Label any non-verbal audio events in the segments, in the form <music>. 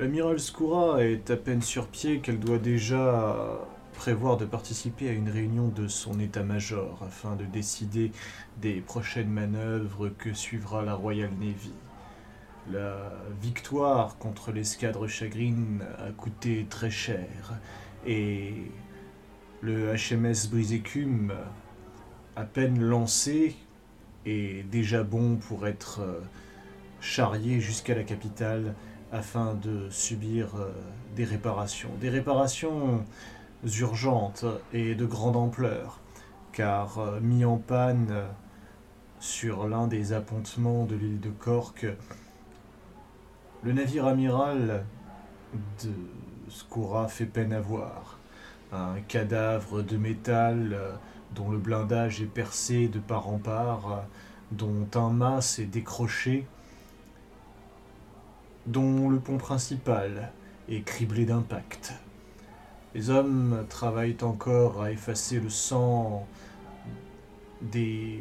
L'amiral Skoura est à peine sur pied qu'elle doit déjà prévoir de participer à une réunion de son état-major afin de décider des prochaines manœuvres que suivra la Royal Navy. La victoire contre l'escadre chagrine a coûté très cher et le HMS Brisécume, à peine lancé, est déjà bon pour être euh, charrié jusqu'à la capitale afin de subir euh, des réparations. Des réparations urgentes et de grande ampleur, car euh, mis en panne sur l'un des appontements de l'île de Cork, le navire amiral de Skoura fait peine à voir. Un cadavre de métal euh, dont le blindage est percé de part en part, euh, dont un mât s'est décroché, dont le pont principal est criblé d'impact. Les hommes travaillent encore à effacer le sang des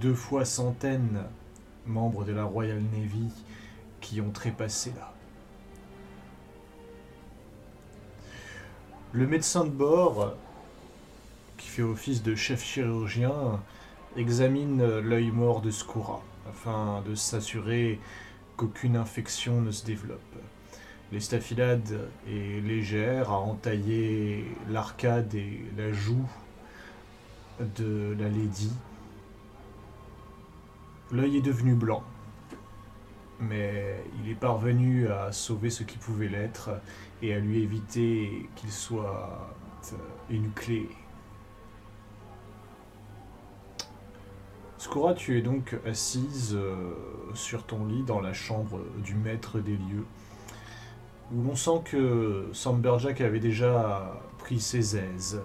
deux fois centaines membres de la Royal Navy qui ont trépassé là. Le médecin de bord, qui fait office de chef chirurgien, examine l'œil mort de Skoura afin de s'assurer qu'aucune infection ne se développe. L'estafilade est légère, a entaillé l'arcade et la joue de la lady. L'œil est devenu blanc, mais il est parvenu à sauver ce qui pouvait l'être et à lui éviter qu'il soit euh, Skora, tu es donc assise euh, sur ton lit dans la chambre du maître des lieux, où l'on sent que Samberjack avait déjà pris ses aises.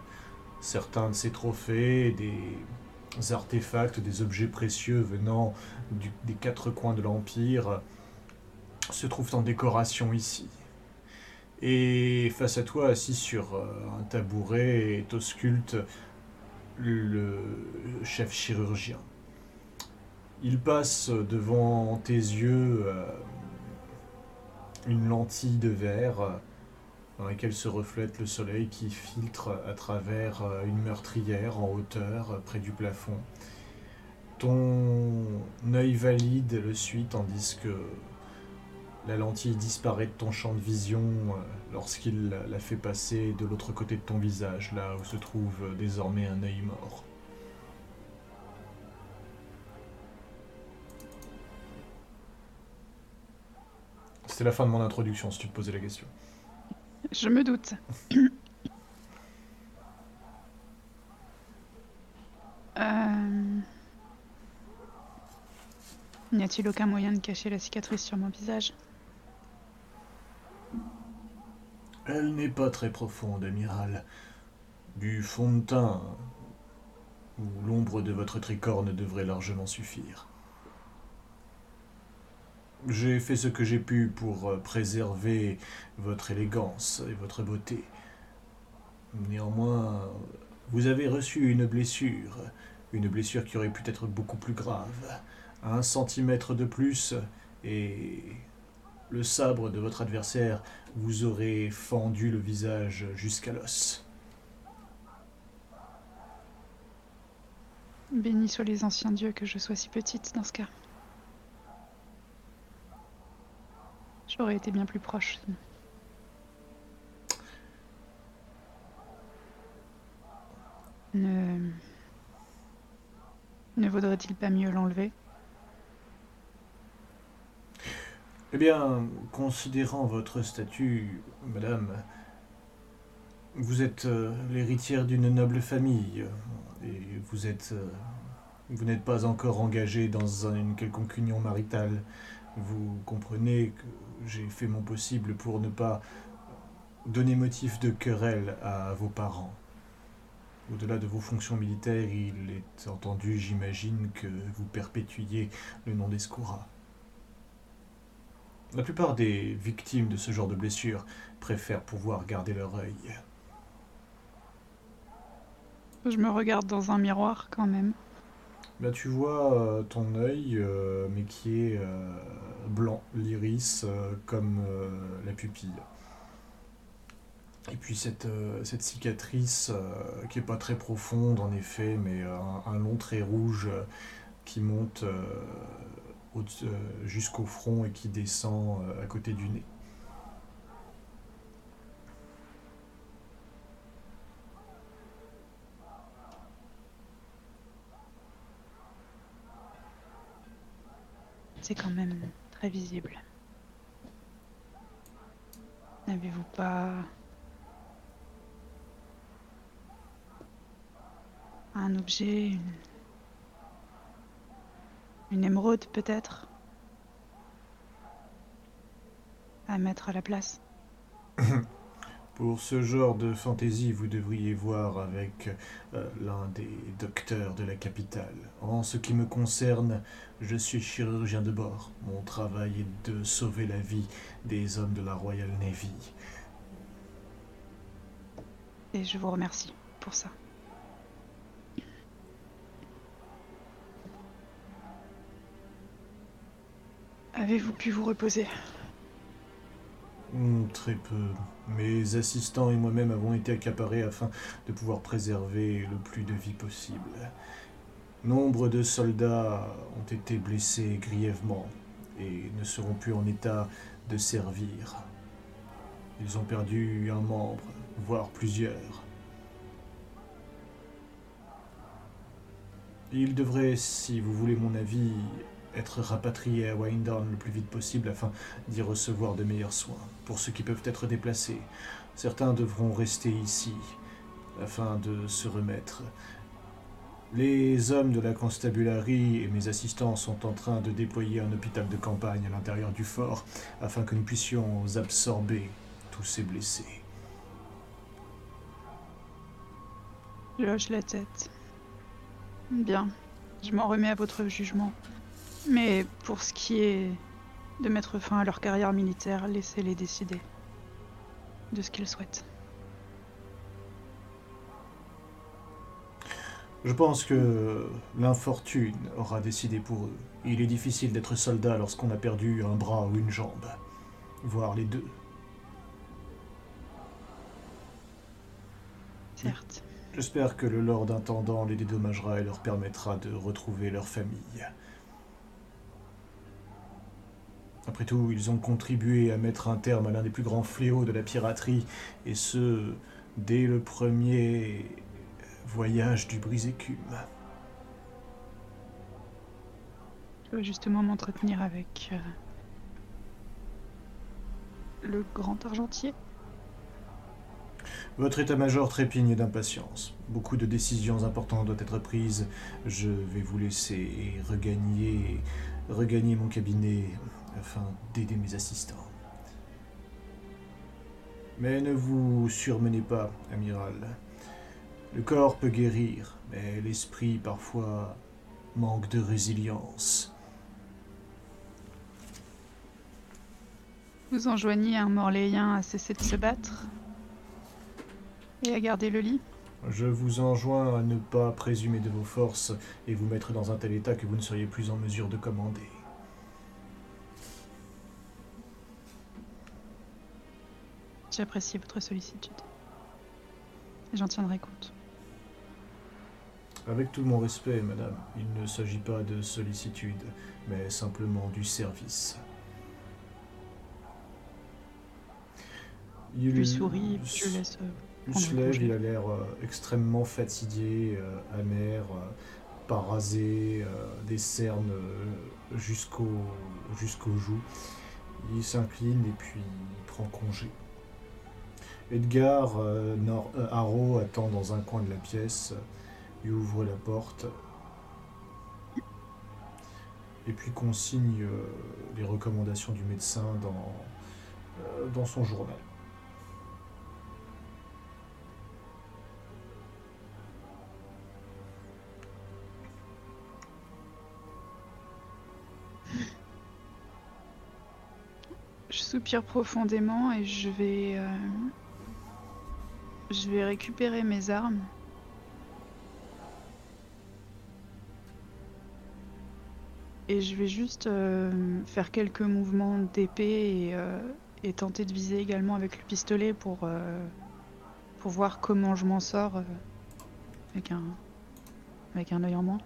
Certains de ses trophées, des artefacts, des objets précieux venant des quatre coins de l'Empire se trouvent en décoration ici. Et face à toi, assis sur euh, un tabouret, est le chef chirurgien. Il passe devant tes yeux euh, une lentille de verre dans laquelle se reflète le soleil qui filtre à travers euh, une meurtrière en hauteur près du plafond. Ton œil valide le suit tandis que la lentille disparaît de ton champ de vision euh, lorsqu'il la fait passer de l'autre côté de ton visage, là où se trouve euh, désormais un œil mort. C'était la fin de mon introduction, si tu te posais la question. Je me doute. <coughs> euh... N'y a-t-il aucun moyen de cacher la cicatrice sur mon visage? Elle n'est pas très profonde, amiral. Du fond de teint ou l'ombre de votre tricorne devrait largement suffire. J'ai fait ce que j'ai pu pour euh, préserver votre élégance et votre beauté. Néanmoins, vous avez reçu une blessure, une blessure qui aurait pu être beaucoup plus grave. Un centimètre de plus et le sabre de votre adversaire vous aurait fendu le visage jusqu'à l'os. Béni soient les anciens dieux que je sois si petite dans ce cas. J'aurais été bien plus proche. Ne. Ne vaudrait-il pas mieux l'enlever? Eh bien, considérant votre statut, madame, vous êtes euh, l'héritière d'une noble famille et vous êtes. Euh, vous n'êtes pas encore engagée dans une quelconque union maritale. Vous comprenez que j'ai fait mon possible pour ne pas donner motif de querelle à vos parents. Au-delà de vos fonctions militaires, il est entendu, j'imagine, que vous perpétuiez le nom d'Escoura. La plupart des victimes de ce genre de blessures préfèrent pouvoir garder leur œil. Je me regarde dans un miroir quand même. Tu vois euh, ton œil, euh, mais qui est euh, blanc, l'iris comme la pupille. Et puis cette, cicatrice qui est pas très profonde en effet, mais un, long trait rouge qui monte au- jusqu'au front et qui descend à côté du nez. C'est quand même très visible. N'avez-vous pas un objet, une, émeraude peut-être, à mettre à la place? <laughs> Pour ce genre de fantaisie, vous devriez voir avec euh, l'un des docteurs de la capitale. En ce qui me concerne, je suis chirurgien de bord. Mon travail est de sauver la vie des hommes de la Royal Navy. Et je vous remercie pour ça. Avez-vous pu vous reposer? Très peu. Mes assistants et moi-même avons été accaparés afin de pouvoir préserver le plus de vie possible. Nombre de soldats ont été blessés grièvement et ne seront plus en état de servir. Ils ont perdu un membre, voire plusieurs. Ils devraient, si vous voulez mon avis, être rapatriés à Windown le plus vite possible afin d'y recevoir de meilleurs soins. Pour ceux qui peuvent être déplacés, certains devront rester ici afin de se remettre. Les hommes de la constabulary et mes assistants sont en train de déployer un hôpital de campagne à l'intérieur du fort afin que nous puissions absorber tous ces blessés. Je hoche la tête. Bien, je m'en remets à votre jugement. Mais pour ce qui est de mettre fin à leur carrière militaire, laissez-les décider de ce qu'ils souhaitent. Je pense que l'infortune aura décidé pour eux. Il est difficile d'être soldat lorsqu'on a perdu un bras ou une jambe, voire les deux. Certes. J'espère que le Lord Intendant les dédommagera et leur permettra de retrouver leur famille. Après tout, ils ont contribué à mettre un terme à l'un des plus grands fléaux de la piraterie, et ce, dès le premier voyage du brise-écume. Je dois justement m'entretenir avec euh, le grand argentier. Votre état-major trépigne d'impatience. Beaucoup de décisions importantes doivent être prises. Je vais vous laisser regagner, regagner mon cabinet afin d'aider mes assistants. Mais ne vous surmenez pas, amiral. Le corps peut guérir, mais l'esprit parfois manque de résilience. Vous enjoignez un Morléen à cesser de se battre et à garder le lit? Je vous enjoins à ne pas présumer de vos forces et vous mettre dans un tel état que vous ne seriez plus en mesure de commander. J'apprécie votre sollicitude. Et J'en tiendrai compte. Avec tout mon respect, madame, il ne s'agit pas de sollicitude, mais simplement du service. Il lui puis je laisse. euh, Il se le lève, il a l'air euh, extrêmement fatigué, euh, amer, euh, pas rasé, euh, des cernes euh, jusqu'au jusqu'aux joues. Il s'incline et puis il prend congé. Edgar euh, euh, attend dans un coin de la pièce. Il ouvre la porte et puis consigne euh, les recommandations du médecin dans, euh, dans son journal. Je soupire profondément et je vais. Je vais récupérer mes armes. et je vais juste euh, faire quelques mouvements d'épée et, euh, et tenter de viser également avec le pistolet pour, euh, pour voir comment je m'en sors avec, un, avec un œil en moins.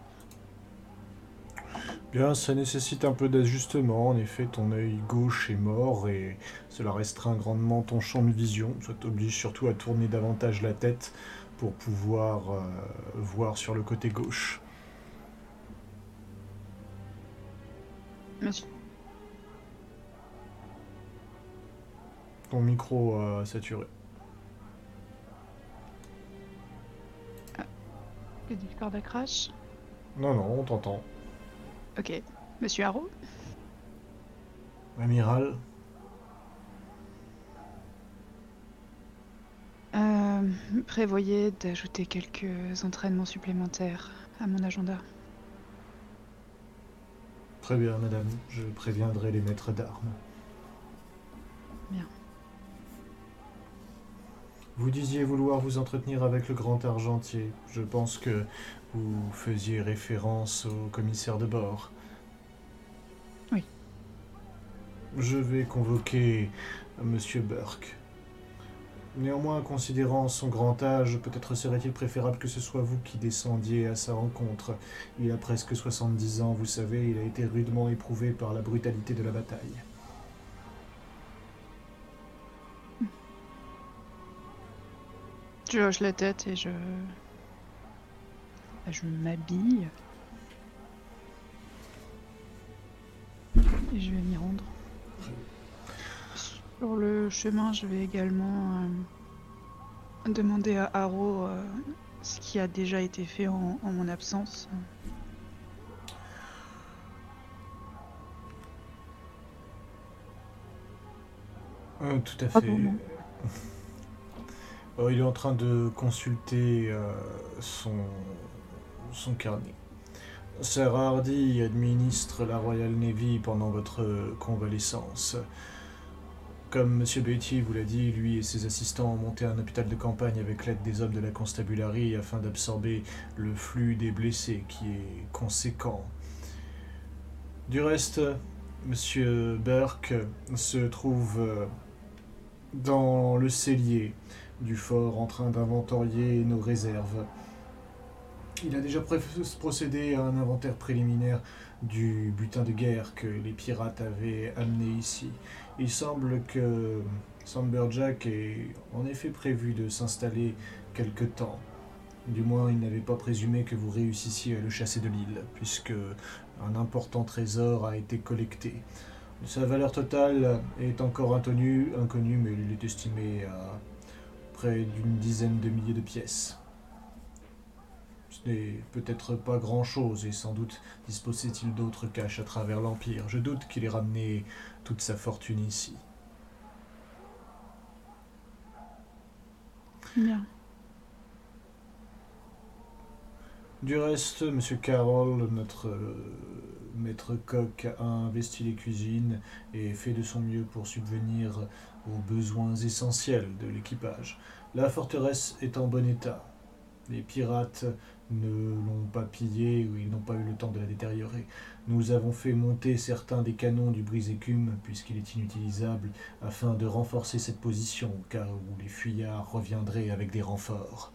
Bien, ça nécessite un peu d'ajustement. En effet, ton œil gauche est mort et cela restreint grandement ton champ de vision. Ça t'oblige surtout à tourner davantage la tête pour pouvoir euh, voir sur le côté gauche. Monsieur, Ton micro a saturé. le Discord a crash. Non, non, on t'entend. Ok. Monsieur Haro Amiral, euh, Prévoyez d'ajouter quelques entraînements supplémentaires à mon agenda. très bien, madame. Je préviendrai les maîtres d'armes. Bien. Vous disiez vouloir vous entretenir avec le grand argentier. Je pense que vous faisiez référence au commissaire de bord. Oui. Je vais convoquer Monsieur Burke. Néanmoins, considérant son grand âge, peut-être serait-il préférable que ce soit vous qui descendiez à sa rencontre. Il a presque 70 ans, vous savez, il a été rudement éprouvé par la brutalité de la bataille. Je hoche la tête et je. Je m'habille. Et je vais m'y rendre. Sur le chemin, je vais également euh, demander à Haro euh, ce qui a déjà été fait en, en mon absence. Euh, tout à fait. <laughs> Oh, il est en train de consulter euh, son, son carnet. Sir Hardy administre la Royal Navy pendant votre convalescence. Comme M. Beatty vous l'a dit, lui et ses assistants ont monté un hôpital de campagne avec l'aide des hommes de la constabulary afin d'absorber le flux des blessés qui est conséquent. Du reste, M. Burke se trouve euh, dans le cellier du fort en train d'inventorier nos réserves. Il a déjà procédé à un inventaire préliminaire du butin de guerre que les pirates avaient amené ici. Il semble que Samberjack ait en effet prévu de s'installer quelque temps. Du moins, il n'avait pas présumé que vous réussissiez à le chasser de l'île, puisque un important trésor a été collecté. Sa valeur totale est encore inconnue, inconnue mais il est estimé à près d'une dizaine de milliers de pièces. Ce n'est peut-être pas grand-chose et sans doute disposait-il d'autres caches à travers l'Empire. Je doute qu'il ait ramené toute sa fortune ici. Bien. Du reste, Monsieur Carroll, notre euh, maître coq, a investi les cuisines et fait de son mieux pour subvenir aux besoins essentiels de l'équipage. La forteresse est en bon état. Les pirates ne l'ont pas pillée ou ils n'ont pas eu le temps de la détériorer. Nous avons fait monter certains des canons du brise-écume puisqu'il est inutilisable afin de renforcer cette position au cas où les fuyards reviendraient avec des renforts.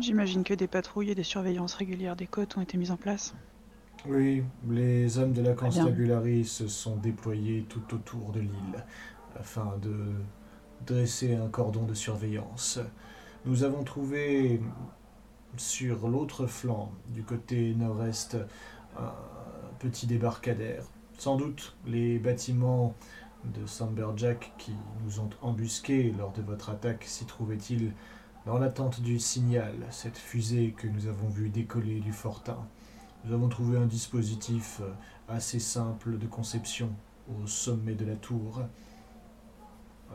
J'imagine que des patrouilles et des surveillances régulières des côtes ont été mises en place. Oui, les hommes de la constabulary se sont déployés tout autour de l'île afin de dresser un cordon de surveillance. Nous avons trouvé sur l'autre flanc, du côté nord-est, un petit débarcadère. Sans doute les bâtiments de Samberjack qui nous ont embusqués lors de votre attaque s'y trouvaient-ils dans l'attente du signal, cette fusée que nous avons vue décoller du fortin. Nous avons trouvé un dispositif assez simple de conception au sommet de la tour.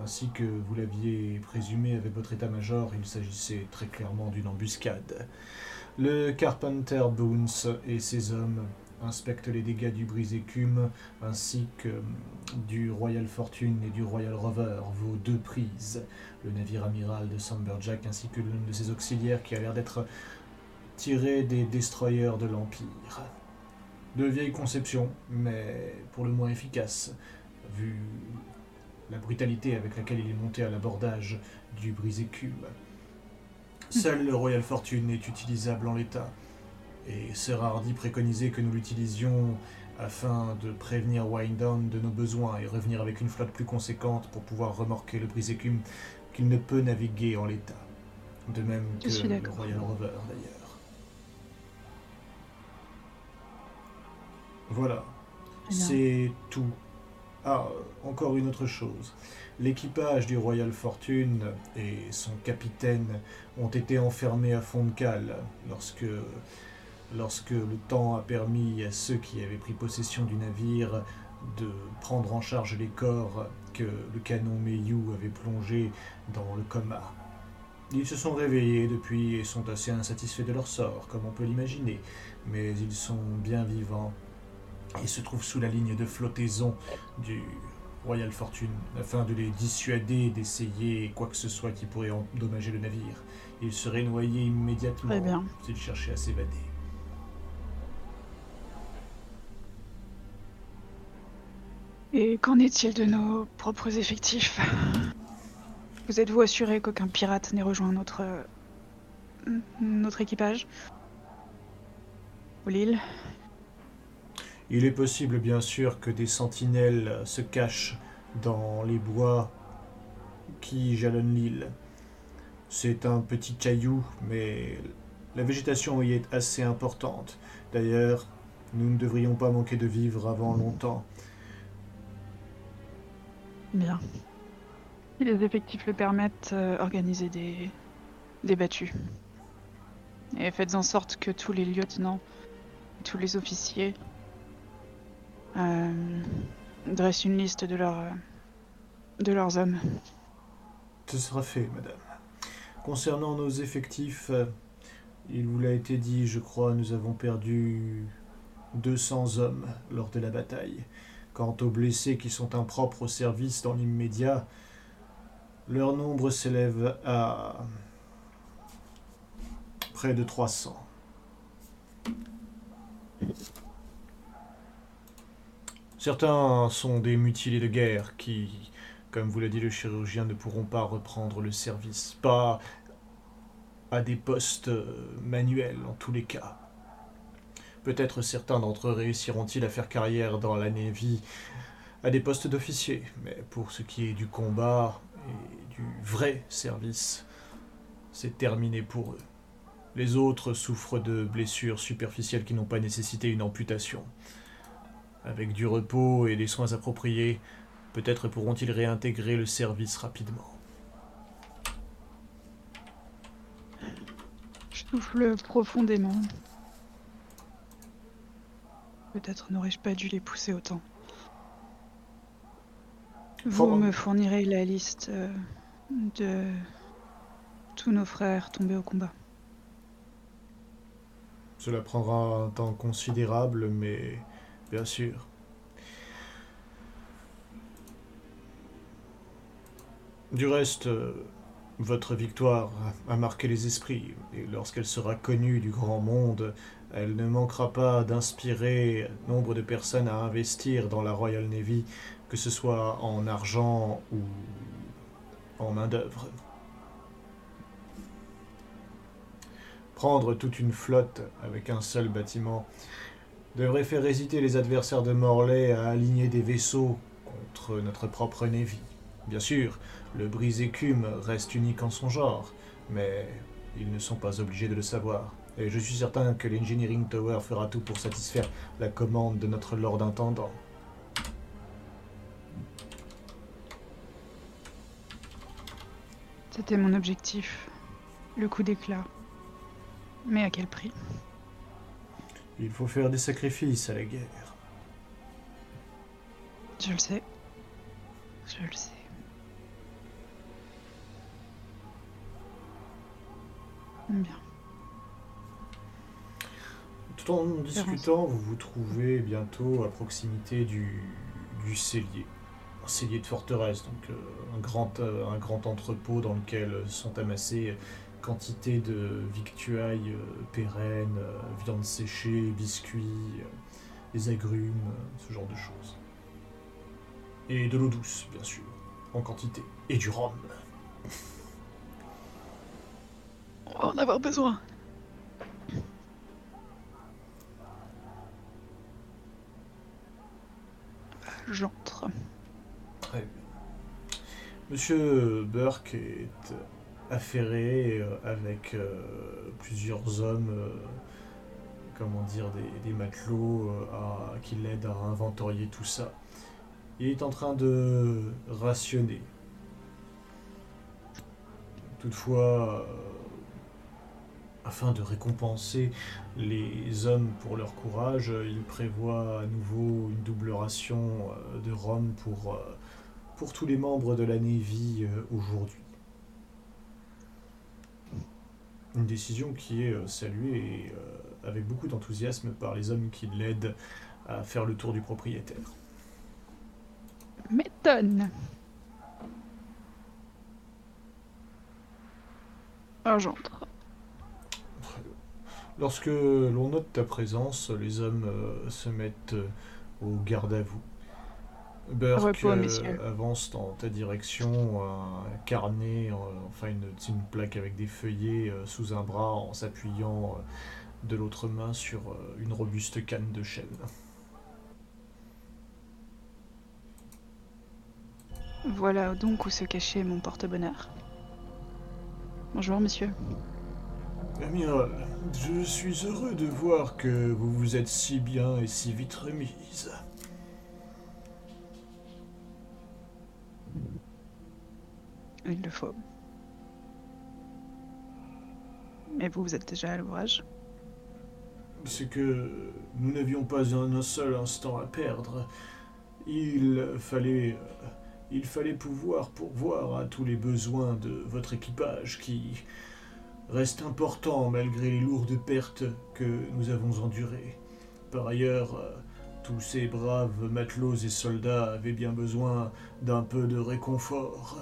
Ainsi que vous l'aviez présumé avec votre état-major, il s'agissait très clairement d'une embuscade. Le Carpenter Boons et ses hommes inspectent les dégâts du brise-écume ainsi que du Royal Fortune et du Royal Rover, vos deux prises, le navire amiral de Samberjack ainsi que l'une de ses auxiliaires qui a l'air d'être tiré des destroyers de l'Empire. De vieille conception, mais pour le moins efficace, vu la brutalité avec laquelle il est monté à l'abordage du brisé-cube. Seul le Royal Fortune est utilisable en l'état, et Sir Hardy préconisait que nous l'utilisions afin de prévenir Down de nos besoins et revenir avec une flotte plus conséquente pour pouvoir remorquer le brisé-cume qu'il ne peut naviguer en l'état. De même que le Royal Rover d'ailleurs. Voilà. C'est tout. Ah, encore une autre chose. L'équipage du Royal Fortune et son capitaine ont été enfermés à fond de cale lorsque, le temps a permis à ceux qui avaient pris possession du navire de prendre en charge les corps que le canon Meiyu avait plongés dans le coma. Ils se sont réveillés depuis et sont assez insatisfaits de leur sort, comme on peut l'imaginer, mais ils sont bien vivants et se trouvent sous la ligne de flottaison du Royal Fortune, afin de les dissuader d'essayer quoi que ce soit qui pourrait endommager le navire. Ils seraient noyés immédiatement. S'ils cherchaient à s'évader. Et qu'en est-il de nos propres effectifs? Vous êtes-vous assuré qu'aucun pirate n'ait rejoint notre... notre équipage? Ou l'île il est possible, bien sûr, que des sentinelles se cachent dans les bois qui jalonnent l'île. C'est un petit caillou, mais la végétation y est assez importante. D'ailleurs, nous ne devrions pas manquer de vivre avant longtemps. Bien. Si les effectifs le permettent, euh, organisez des, des battues. Et faites en sorte que tous les lieutenants, tous les officiers euh, dresse une liste de, leurs de leurs hommes. Ce sera fait, madame. Concernant nos effectifs, euh, il vous l'a été dit, je crois, nous avons perdu 200 hommes lors de la bataille. Quant aux blessés qui sont impropres au service dans l'immédiat, leur nombre s'élève à près de 300. Certains sont des mutilés de guerre qui, comme vous l'a dit le chirurgien, ne pourront pas reprendre le service. Pas à des postes manuels en tous les cas. Peut-être certains d'entre eux réussiront-ils à faire carrière dans la Navy à des postes d'officiers, mais pour ce qui est du combat et du vrai service, c'est terminé pour eux. Les autres souffrent de blessures superficielles qui n'ont pas nécessité une amputation. Avec du repos et des soins appropriés, peut-être pourront-ils réintégrer le service rapidement. Je souffle profondément. Peut-être n'aurais-je pas dû les pousser autant. Vous me fournirez la liste euh, de tous nos frères tombés au combat. Cela prendra un temps considérable, mais Bien sûr. Du reste, euh, votre victoire a marqué les esprits, et lorsqu'elle sera connue du grand monde, elle ne manquera pas d'inspirer nombre de personnes à investir dans la Royal Navy, que ce soit en argent ou en main-d'œuvre. Prendre toute une flotte avec un seul bâtiment devrait faire hésiter les adversaires de Morlaix à aligner des vaisseaux contre notre propre Navy. Bien sûr, le brise-écume reste unique en son genre, mais ils ne sont pas obligés de le savoir. Et je suis certain que l'Engineering Tower fera tout pour satisfaire la commande de notre Lord Intendant. C'était mon objectif. Le coup d'éclat. Mais à quel prix? Il faut faire des sacrifices à la guerre. Je le sais. Je le sais. Bien. Tout en discutant, vous vous trouvez bientôt à proximité du, du cellier. Un cellier de forteresse, donc euh, un, grand, euh, un grand entrepôt dans lequel sont amassés quantité de victuailles euh, pérennes, euh, viande séchée, biscuits, des agrumes, ce genre de choses. Et de l'eau douce, bien sûr, en quantité. Et du rhum. On va en avoir besoin. J'entre. Très bien. Monsieur Burke est affairé euh, avec euh, plusieurs hommes, euh, comment dire, des, matelots qui l'aident à inventorier tout ça. Il est en train de rationner. Toutefois, afin de récompenser les hommes pour leur courage, il prévoit à nouveau une double ration de rhum pour, pour tous les membres de la Navy aujourd'hui. Une décision qui est euh, saluée et, euh, avec beaucoup d'enthousiasme par les hommes qui l'aident à faire le tour du propriétaire. M'étonne. Ah, j'entre. Lorsque l'on note ta présence, les hommes euh, se mettent au garde à vous. Burke euh, avance dans ta direction, un carnet, euh, enfin une, une plaque avec des feuillets euh, sous un bras en s'appuyant euh, de l'autre main sur euh, une robuste canne de chêne. Voilà donc où se cachait mon porte-bonheur. Bonjour, monsieur. Amiral, je suis heureux de voir que vous vous êtes si bien et si vite remise. Il le faut. Mais vous, vous êtes déjà à l'ouvrage c'est que nous n'avions pas un, seul instant à perdre. Il fallait, euh, il fallait pouvoir pourvoir à tous les besoins de votre équipage qui reste important malgré les lourdes pertes que nous avons endurées. Par ailleurs, euh, tous ces braves matelots et soldats avaient bien besoin d'un peu de réconfort.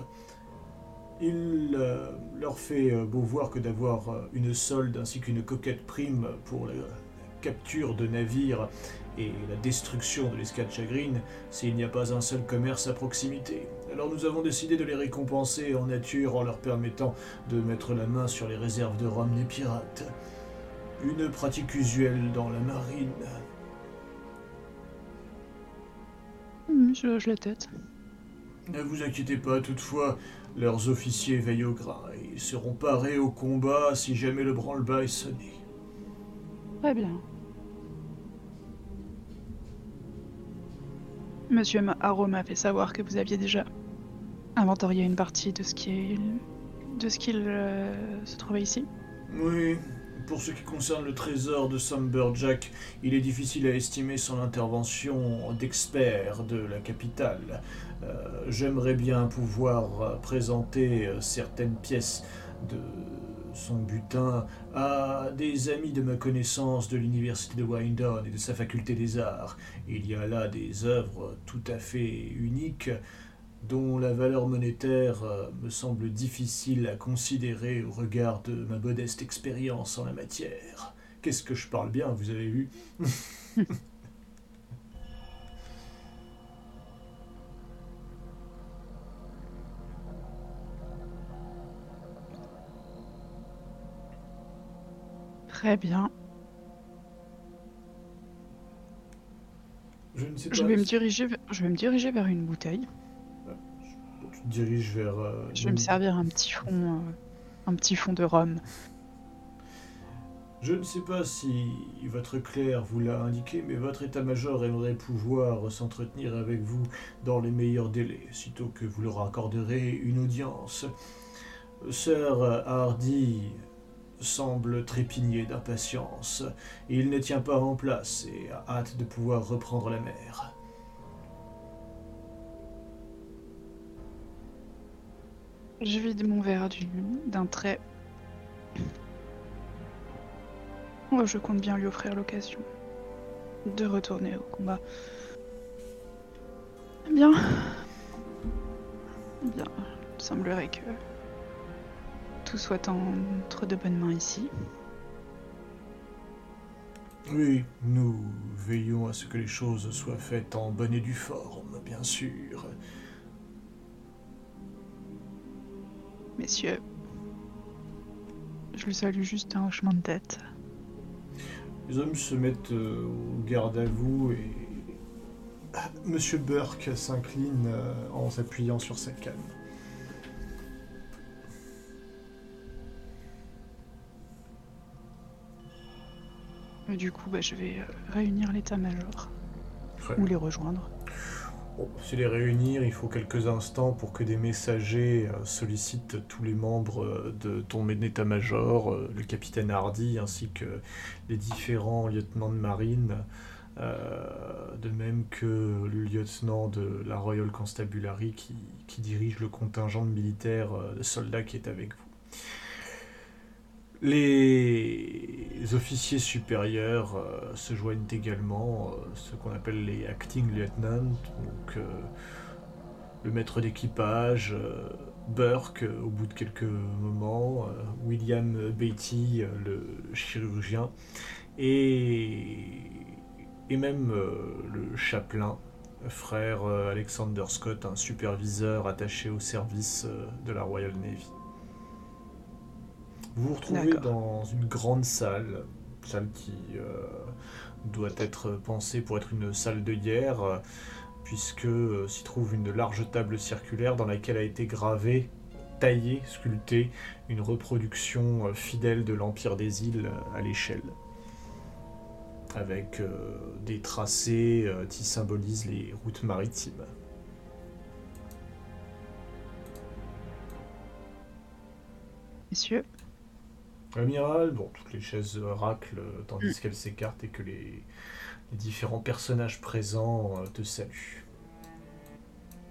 Il euh, leur fait euh, beau voir que d'avoir euh, une solde ainsi qu'une coquette prime pour la capture de navires et la destruction de l'escadre chagrine s'il n'y a pas un seul commerce à proximité. Alors nous avons décidé de les récompenser en nature en leur permettant de mettre la main sur les réserves de rhum des pirates. Une pratique usuelle dans la marine. Hmm, Je hoche la tête. Ne vous inquiétez pas, toutefois, leurs officiers veillent au grain et ils seront parés au combat si jamais le branle-bas est sonné. Très bien. Monsieur Haro m'a fait savoir que vous aviez déjà inventorié une partie de ce qui est de ce qu'il euh, se trouvait ici. Oui, pour ce qui concerne le trésor de Jack, il est difficile à estimer son intervention d'expert de la capitale. Euh, J'aimerais bien pouvoir euh, présenter euh, certaines pièces de son butin à des amis de ma connaissance de l'université de Windon et de sa faculté des arts. Il y a là des œuvres tout à fait uniques dont la valeur monétaire me semble difficile à considérer au regard de ma modeste expérience en la matière. Qu'est-ce que je parle bien, vous avez vu? <laughs> Très bien. Je ne sais pas. Je vais me diriger, vers- je vais me diriger vers une bouteille. Tu te diriges vers. euh, Je vais me servir un petit fond, euh, un petit fond de rhum. Je ne sais pas si votre clerc vous l'a indiqué, mais votre état-major aimerait pouvoir s'entretenir avec vous dans les meilleurs délais, sitôt que vous leur accorderez une audience. Sir Hardy semble trépigner d'impatience. Il ne tient pas en place et a hâte de pouvoir reprendre la mer. Je vide mon verre du- d'un trait. Oh, je compte bien lui offrir l'occasion de retourner au combat. Bien. Bien. Il semblerait que tout soit entre de bonnes mains ici. Oui, nous veillons à ce que les choses soient faites en bonne et due forme, bien sûr. Messieurs, je le salue juste un hochement de tête. Les hommes se mettent euh, au garde à vous et Monsieur Burke s'incline euh, en s'appuyant sur sa canne. Et du coup, bah, je vais euh, réunir l'état-major ou les rejoindre. Bon, si les réunir, il faut quelques instants pour que des messagers euh, sollicitent tous les membres euh, de ton état-major, le capitaine Hardy, ainsi que les différents lieutenants de marine, euh, de même que le lieutenant de la Royal Constabulary qui, qui dirige le contingent de militaires de soldats qui est avec vous. Les officiers supérieurs euh, se joignent également, euh, ce qu'on appelle les acting lieutenants, donc euh, le maître d'équipage, Burke au bout de quelques moments, William Beatty, le chirurgien, et, et même le chapelain, frère Alexander Scott, un superviseur attaché au service de la Royal Navy. Vous vous retrouvez dans une grande salle, salle qui euh, doit être pensée pour être une salle de guerre, euh, puisque euh, s'y trouve une large table circulaire dans laquelle a été gravée, taillée, sculptée, une reproduction fidèle de l'Empire des îles à l'échelle, avec euh, des tracés euh, qui symbolisent les routes maritimes. Messieurs, Amiral, bon, toutes les chaises euh, raclent euh, tandis qu'elles s'écartent et que les, les différents personnages présents euh, te saluent.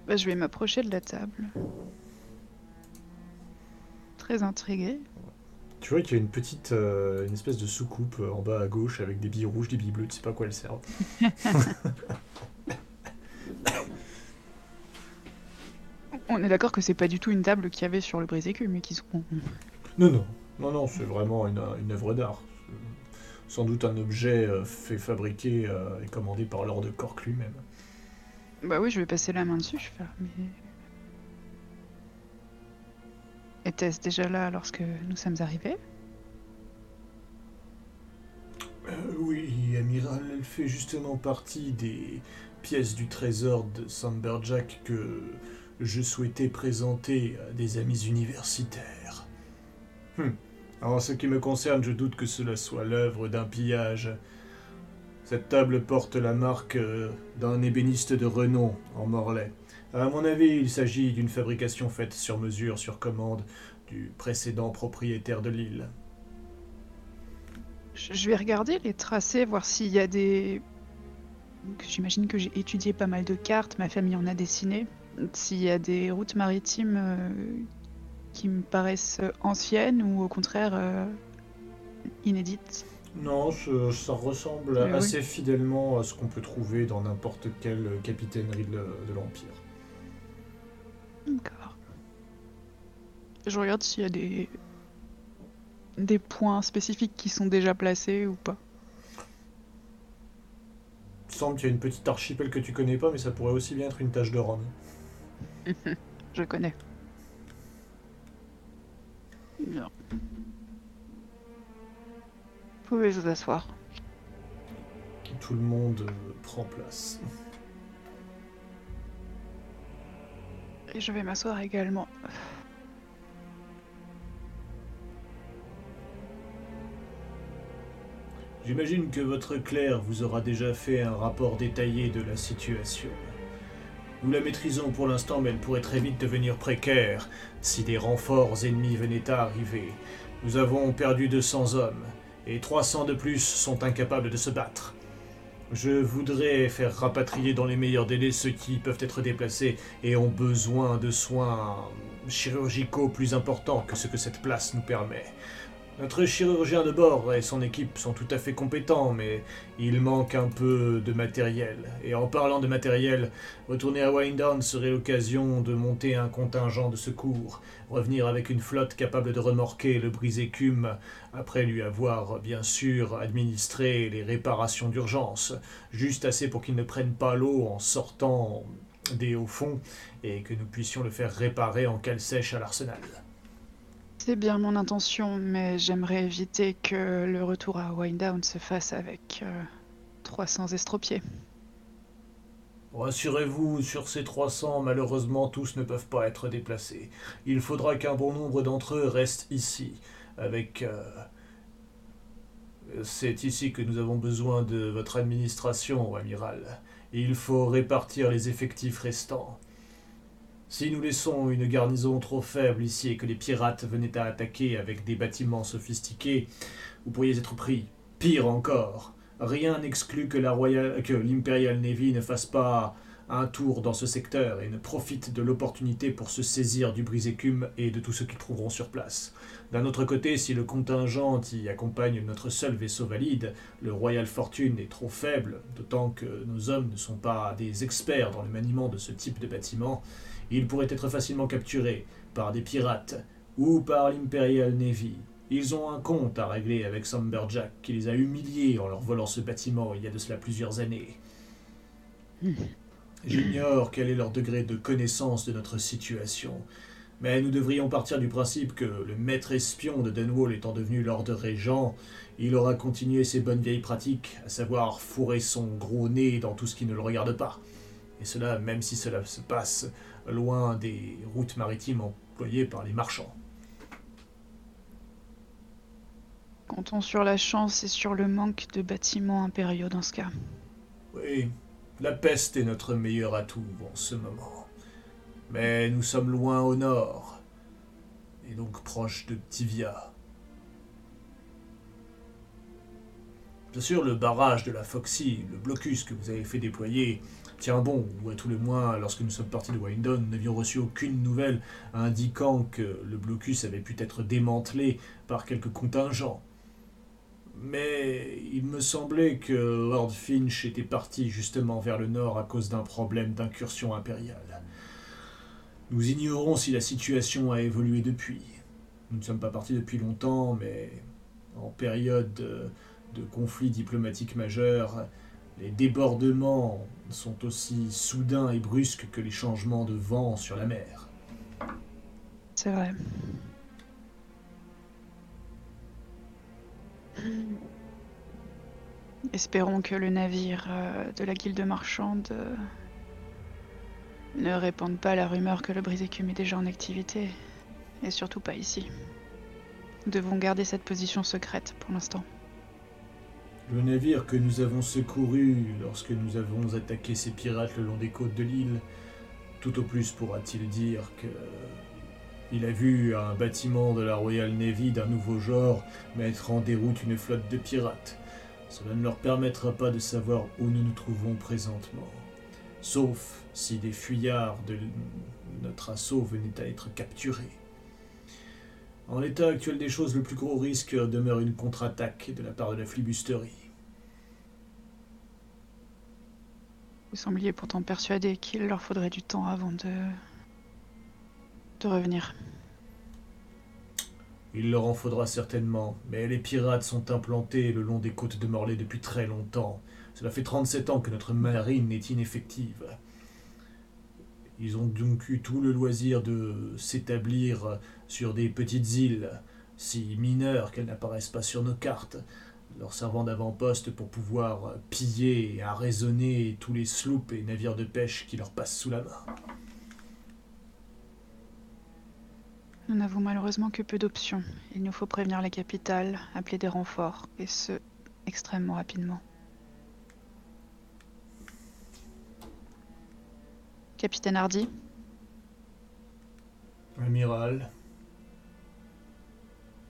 bah, je vais m'approcher de la table. Très intriguée. Tu vois qu'il y a une petite, euh, une espèce de soucoupe en bas à gauche avec des billes rouges, des billes bleues, tu sais pas à quoi elles servent. <laughs> On est d'accord que c'est pas du tout une table qu'il y avait sur le brise-écume, mais qui sont. Non, non, non, non, c'est vraiment une, une œuvre d'art. Sans doute un objet euh, fait fabriquer euh, et commandé par Lord Cork lui-même. Bah oui, je vais passer la main dessus, je vais faire. Mais... Était-ce déjà là lorsque nous sommes arrivés? Euh, oui, amiral, elle fait justement partie des pièces du trésor de Samberjack que je souhaitais présenter à des amis universitaires. Hum. En ce qui me concerne, je doute que cela soit l'œuvre d'un pillage. Cette table porte la marque euh, d'un ébéniste de renom en Morlaix. À mon avis, il s'agit d'une fabrication faite sur mesure, sur commande, du précédent propriétaire de l'île. Je vais regarder les tracés, voir s'il y a des. J'imagine que j'ai étudié pas mal de cartes, ma famille en a dessiné. S'il y a des routes maritimes euh, qui me paraissent anciennes ou au contraire euh, inédites. Non, ce- ça ressemble oui. assez fidèlement à ce qu'on peut trouver dans n'importe quelle capitainerie de, de l'Empire. D'accord. Je regarde s'il y a des. des points spécifiques qui sont déjà placés ou pas. Il semble qu'il y a une petite archipel que tu connais pas, mais ça pourrait aussi bien être une tache de Rome. <laughs> Je connais. Bien. Pouvez vous asseoir. Tout le monde euh, prend place. Et je vais m'asseoir également. J'imagine que votre clerc vous aura déjà fait un rapport détaillé de la situation. Nous la maîtrisons pour l'instant, mais elle pourrait très vite devenir précaire si des renforts ennemis venaient à arriver. Nous avons perdu 200 hommes, et 300 de plus sont incapables de se battre. Je voudrais faire rapatrier dans les meilleurs délais ceux qui peuvent être déplacés et ont besoin de soins chirurgicaux plus importants que ce que cette place nous permet. Notre chirurgien de bord et son équipe sont tout à fait compétents, mais il manque un peu de matériel. Et en parlant de matériel, retourner à Windown serait l'occasion de monter un contingent de secours, revenir avec une flotte capable de remorquer le brise-écume, après lui avoir, bien sûr, administré les réparations d'urgence, juste assez pour qu'il ne prenne pas l'eau en sortant des hauts fonds, et que nous puissions le faire réparer en cale sèche à l'arsenal. C'est bien mon intention, mais j'aimerais éviter que le retour à Windown se fasse avec 300 estropiés. Rassurez-vous, sur ces 300, malheureusement, tous ne peuvent pas être déplacés. Il faudra qu'un bon nombre d'entre eux restent ici, avec... Euh, c'est ici que nous avons besoin de votre administration, amiral. Il faut répartir les effectifs restants. Si nous laissons une garnison trop faible ici et que les pirates venaient à attaquer avec des bâtiments sophistiqués, vous pourriez être pris. Pire encore, rien n'exclut que l'Imperial Navy ne fasse pas un tour dans ce secteur et ne profite de l'opportunité pour se saisir du brise-écume et de tout ce qu'ils trouveront sur place. D'un autre côté, si le contingent qui accompagne notre seul vaisseau valide, le Royal Fortune, est trop faible, d'autant que nos hommes ne sont pas des experts dans le maniement de ce type de bâtiment, ils pourraient être facilement capturés par des pirates ou par l'Imperial Navy. Ils ont un compte à régler avec Samberjack qui les a humiliés en leur volant ce bâtiment il y a de cela plusieurs années. J'ignore quel est leur degré de connaissance de notre situation, mais nous devrions partir du principe que le maître espion de Dunwall étant devenu Lord Régent, il aura continué ses bonnes vieilles pratiques, à savoir fourrer son gros nez dans tout ce qui ne le regarde pas. Et cela même si cela se passe loin des routes maritimes employées par les marchands. Comptons sur la chance et sur le manque de bâtiments impériaux dans ce cas. Oui, la peste est notre meilleur atout en ce moment. Mais nous sommes loin au nord, et donc proche de Tivia. Bien sûr, le barrage de la Foxy, le blocus que vous avez fait déployer, Tiens bon, ou à tout le moins, lorsque nous sommes partis de Windon, nous n'avions reçu aucune nouvelle indiquant que le blocus avait pu être démantelé par quelques contingents. Mais il me semblait que Lord Finch était parti justement vers le nord à cause d'un problème d'incursion impériale. Nous ignorons si la situation a évolué depuis. Nous ne sommes pas partis depuis longtemps, mais en période de conflit diplomatique majeur, les débordements sont aussi soudains et brusques que les changements de vent sur la mer. C'est vrai. Espérons que le navire euh, de la guilde marchande euh, ne répande pas la rumeur que le brise-écume est déjà en activité. Et surtout pas ici. Nous devons garder cette position secrète pour l'instant. Le navire que nous avons secouru lorsque nous avons attaqué ces pirates le long des côtes de l'île, tout au plus pourra-t-il dire que il a vu un bâtiment de la Royal Navy d'un nouveau genre mettre en déroute une flotte de pirates. Cela ne leur permettra pas de savoir où nous nous trouvons présentement. Sauf si des fuyards de notre assaut venaient à être capturés. En l'état actuel des choses, le plus gros risque demeure une contre-attaque de la part de la flibusterie. Vous sembliez pourtant persuadé qu'il leur faudrait du temps avant de. de revenir. Il leur en faudra certainement, mais les pirates sont implantés le long des côtes de Morlaix depuis très longtemps. Cela fait 37 ans que notre marine est ineffective. Ils ont donc eu tout le loisir de s'établir sur des petites îles, si mineures qu'elles n'apparaissent pas sur nos cartes, leur servant d'avant-poste pour pouvoir piller et arraisonner tous les sloops et navires de pêche qui leur passent sous la main. Nous n'avons malheureusement que peu d'options. Il nous faut prévenir la capitale, appeler des renforts, et ce, extrêmement rapidement. Capitaine Hardy Amiral.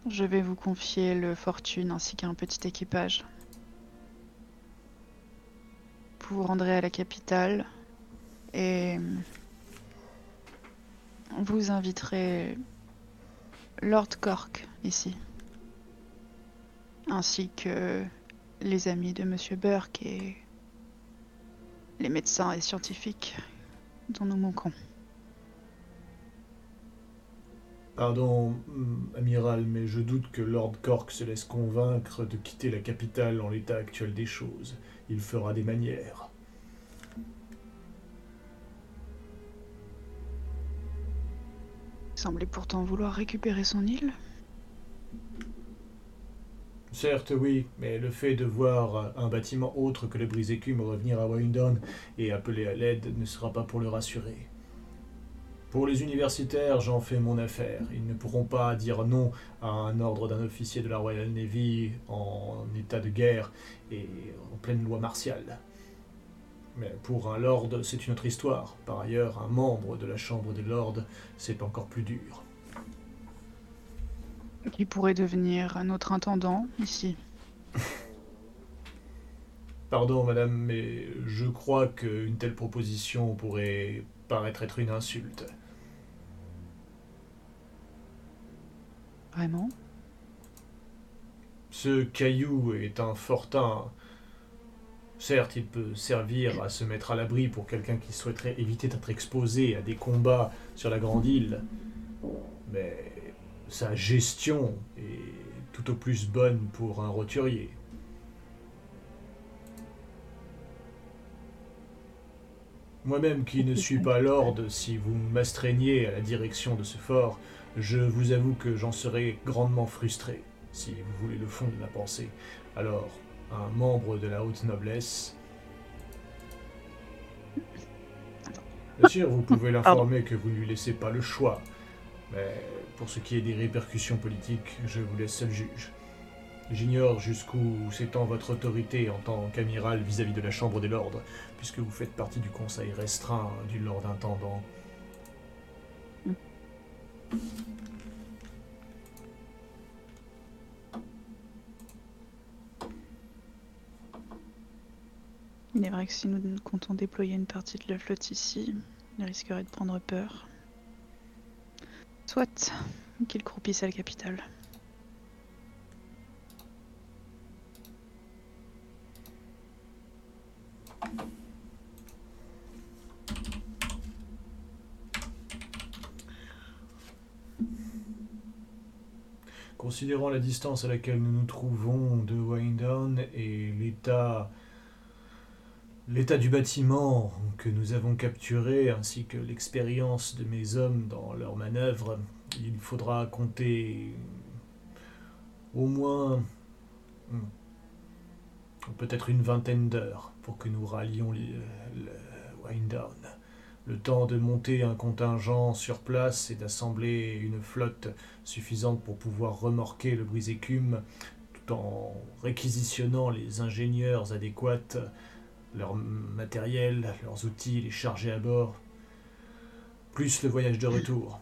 Je vais vous confier le Fortune ainsi qu'un petit équipage. Vous vous rendrez à la capitale et vous inviterez Lord Cork ici. ainsi que les amis de Monsieur Burke et les médecins et scientifiques dont nous manquons. Pardon, hum, amiral, mais je doute que Lord Cork se laisse convaincre de quitter la capitale en l'état actuel des choses. Il fera des manières. Il semblait pourtant vouloir récupérer son île. Certes, oui, mais le fait de voir un bâtiment autre que le brise-écume revenir à Windon et appeler à l'aide ne sera pas pour le rassurer. Pour les universitaires, j'en fais mon affaire. Ils ne pourront pas dire non à un ordre d'un officier de la Royal Navy en état de guerre et en pleine loi martiale. Mais pour un lord, c'est une autre histoire. Par ailleurs, un membre de la Chambre des Lords, c'est encore plus dur. Qui pourrait devenir un autre intendant ici. Pardon, madame, mais je crois qu'une telle proposition pourrait paraître être une insulte. Vraiment? Ce caillou est un fortin. Certes, il peut servir à se mettre à l'abri pour quelqu'un qui souhaiterait éviter d'être exposé à des combats sur la grande île. Mais sa gestion est tout au plus bonne pour un roturier. Moi-même qui ne suis pas lord, si vous m'astreignez à la direction de ce fort, je vous avoue que j'en serais grandement frustré, si vous voulez le fond de la pensée. Alors, un membre de la haute noblesse... Bien sûr, vous pouvez l'informer que vous ne lui laissez pas le choix, mais pour ce qui est des répercussions politiques, je vous laisse seul juge. J'ignore jusqu'où s'étend votre autorité en tant qu'amiral vis-à-vis de la Chambre des Lords, puisque vous faites partie du conseil restreint du Lord Intendant. Il est vrai que si nous comptons déployer une partie de la flotte ici, il risquerait de prendre peur. Soit qu'il croupisse à la capitale. Considérant la distance à laquelle nous nous trouvons de Windown et l'état l'état du bâtiment que nous avons capturé ainsi que l'expérience de mes hommes dans leurs manœuvres, il faudra compter au moins hmm, peut-être une vingtaine d'heures pour que nous rallions le, le Windown le temps de monter un contingent sur place et d'assembler une flotte suffisante pour pouvoir remorquer le brise-écume tout en réquisitionnant les ingénieurs adéquats, leur matériel, leurs outils, les charger à bord, plus le voyage de retour.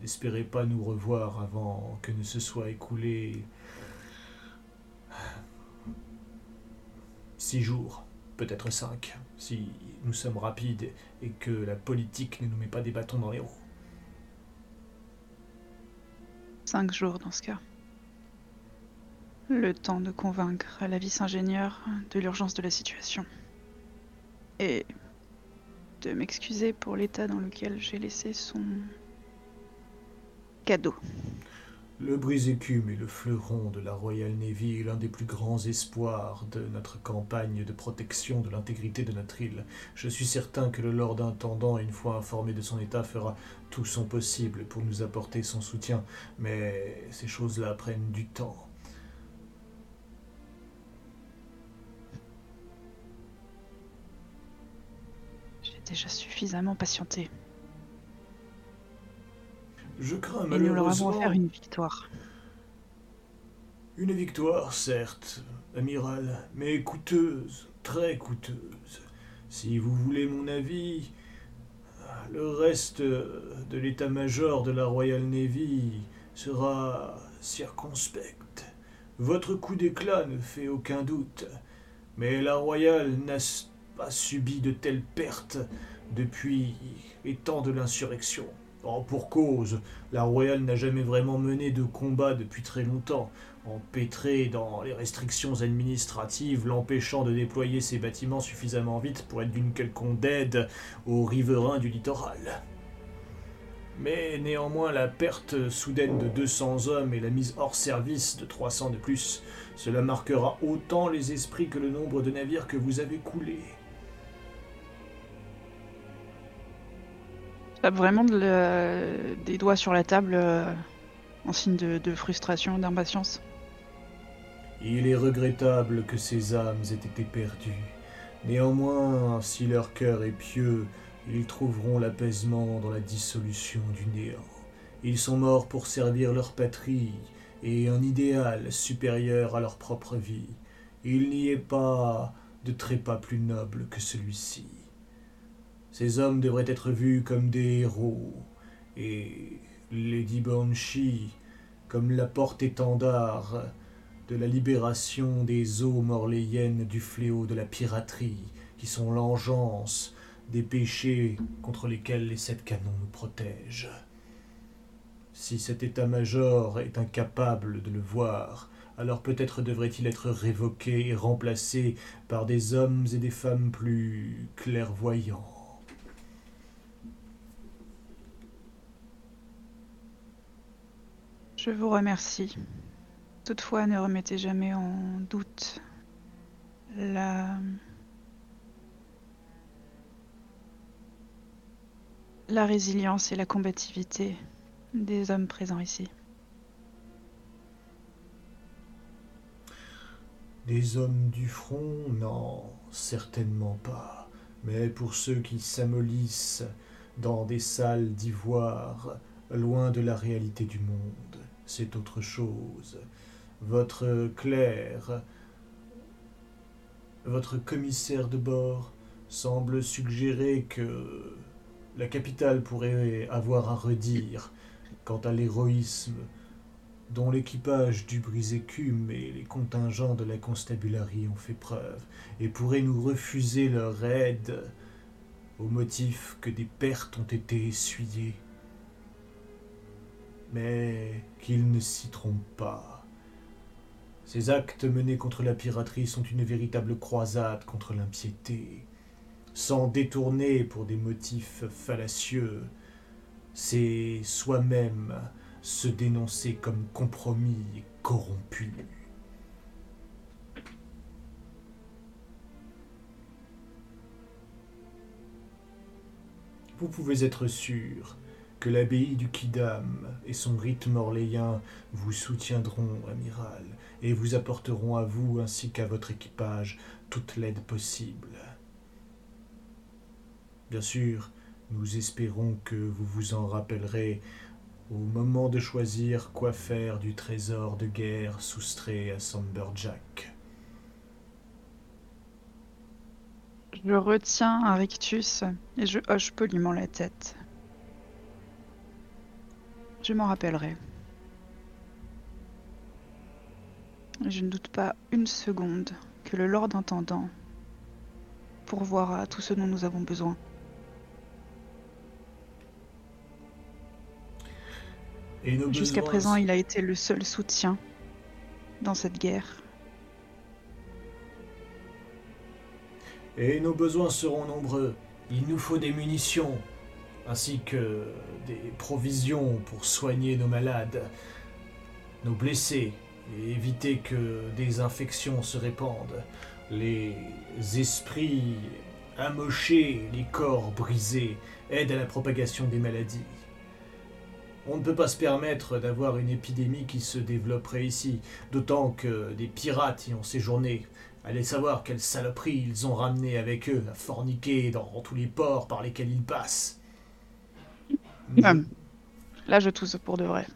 N'espérez pas nous revoir avant que ne se soit écoulé six jours, peut-être cinq si nous sommes rapides et que la politique ne nous met pas des bâtons dans les roues. Cinq jours dans ce cas. Le temps de convaincre la vice-ingénieure de l'urgence de la situation. Et de m'excuser pour l'état dans lequel j'ai laissé son cadeau. Le brise-écume est le fleuron de la Royal Navy et l'un des plus grands espoirs de notre campagne de protection de l'intégrité de notre île. Je suis certain que le Lord Intendant, une fois informé de son état, fera tout son possible pour nous apporter son soutien, mais ces choses-là prennent du temps. Déjà suffisamment patienté. Je crains Et nous leur malheureusement... avons offert une victoire. Une victoire, certes, amiral, mais coûteuse, très coûteuse. Si vous voulez mon avis, le reste de l'état-major de la Royal Navy sera circonspect. Votre coup d'éclat ne fait aucun doute, mais la Royale n'a pas subi de telles pertes depuis les temps de l'insurrection. Oh, pour cause, la Royale n'a jamais vraiment mené de combat depuis très longtemps, empêtrée dans les restrictions administratives l'empêchant de déployer ses bâtiments suffisamment vite pour être d'une quelconque aide aux riverains du littoral. Mais néanmoins, la perte soudaine de 200 hommes et la mise hors service de 300 de plus, cela marquera autant les esprits que le nombre de navires que vous avez coulés. Tape vraiment des doigts sur la table euh, en signe de, frustration d'impatience. Il est regrettable que ces âmes aient été perdues. Néanmoins, si leur cœur est pieux, ils trouveront l'apaisement dans la dissolution du néant. Ils sont morts pour servir leur patrie et un idéal supérieur à leur propre vie. Il n'y est pas de trépas plus noble que celui-ci. Ces hommes devraient être vus comme des héros, et Lady Banshee comme la porte-étendard de la libération des eaux morléiennes du fléau de la piraterie, qui sont l'engeance des péchés contre lesquels les sept canons nous protègent. Si cet état-major est incapable de le voir, alors peut-être devrait-il être révoqué et remplacé par des hommes et des femmes plus clairvoyants. Je vous remercie. Toutefois, ne remettez jamais en doute la... résilience et la combativité des hommes présents ici. Des hommes du front Non, certainement pas. Mais pour ceux qui s'amollissent dans des salles d'ivoire, loin de la réalité du monde, c'est autre chose. Votre clerc, votre commissaire de bord, semble suggérer que la capitale pourrait avoir à redire quant à l'héroïsme dont l'équipage du brise-écume et les contingents de la constabulary ont fait preuve, et pourrait nous refuser leur aide au motif que des pertes ont été essuyées. Mais qu'ils ne s'y trompent pas. Ces actes menés contre la piraterie sont une véritable croisade contre l'impiété. Sans détourner pour des motifs fallacieux, c'est soi-même se dénoncer comme compromis et corrompu. Vous pouvez être sûr que l'abbaye du Kidam et son rite morléen vous soutiendront, amiral, et vous apporteront à vous ainsi qu'à votre équipage toute l'aide possible. Bien sûr, nous espérons que vous vous en rappellerez au moment de choisir quoi faire du trésor de guerre soustrait à Samberjack. Je retiens un rictus et je hoche poliment la tête. Je m'en rappellerai. Je ne doute pas une seconde que le Lord Intendant pourvoira tout ce dont nous avons besoin. Jusqu'à présent, il a été le seul soutien dans cette guerre. Et nos besoins seront nombreux. Il nous faut des munitions, ainsi que des provisions pour soigner nos malades, nos blessés, et éviter que des infections se répandent. Les esprits amochés, les corps brisés aident à la propagation des maladies. On ne peut pas se permettre d'avoir une épidémie qui se développerait ici, d'autant que des pirates y ont séjourné. Allez savoir quelle saloperie ils ont ramené avec eux à forniquer dans tous les ports par lesquels ils passent. Ah. Là, je tousse pour de vrai.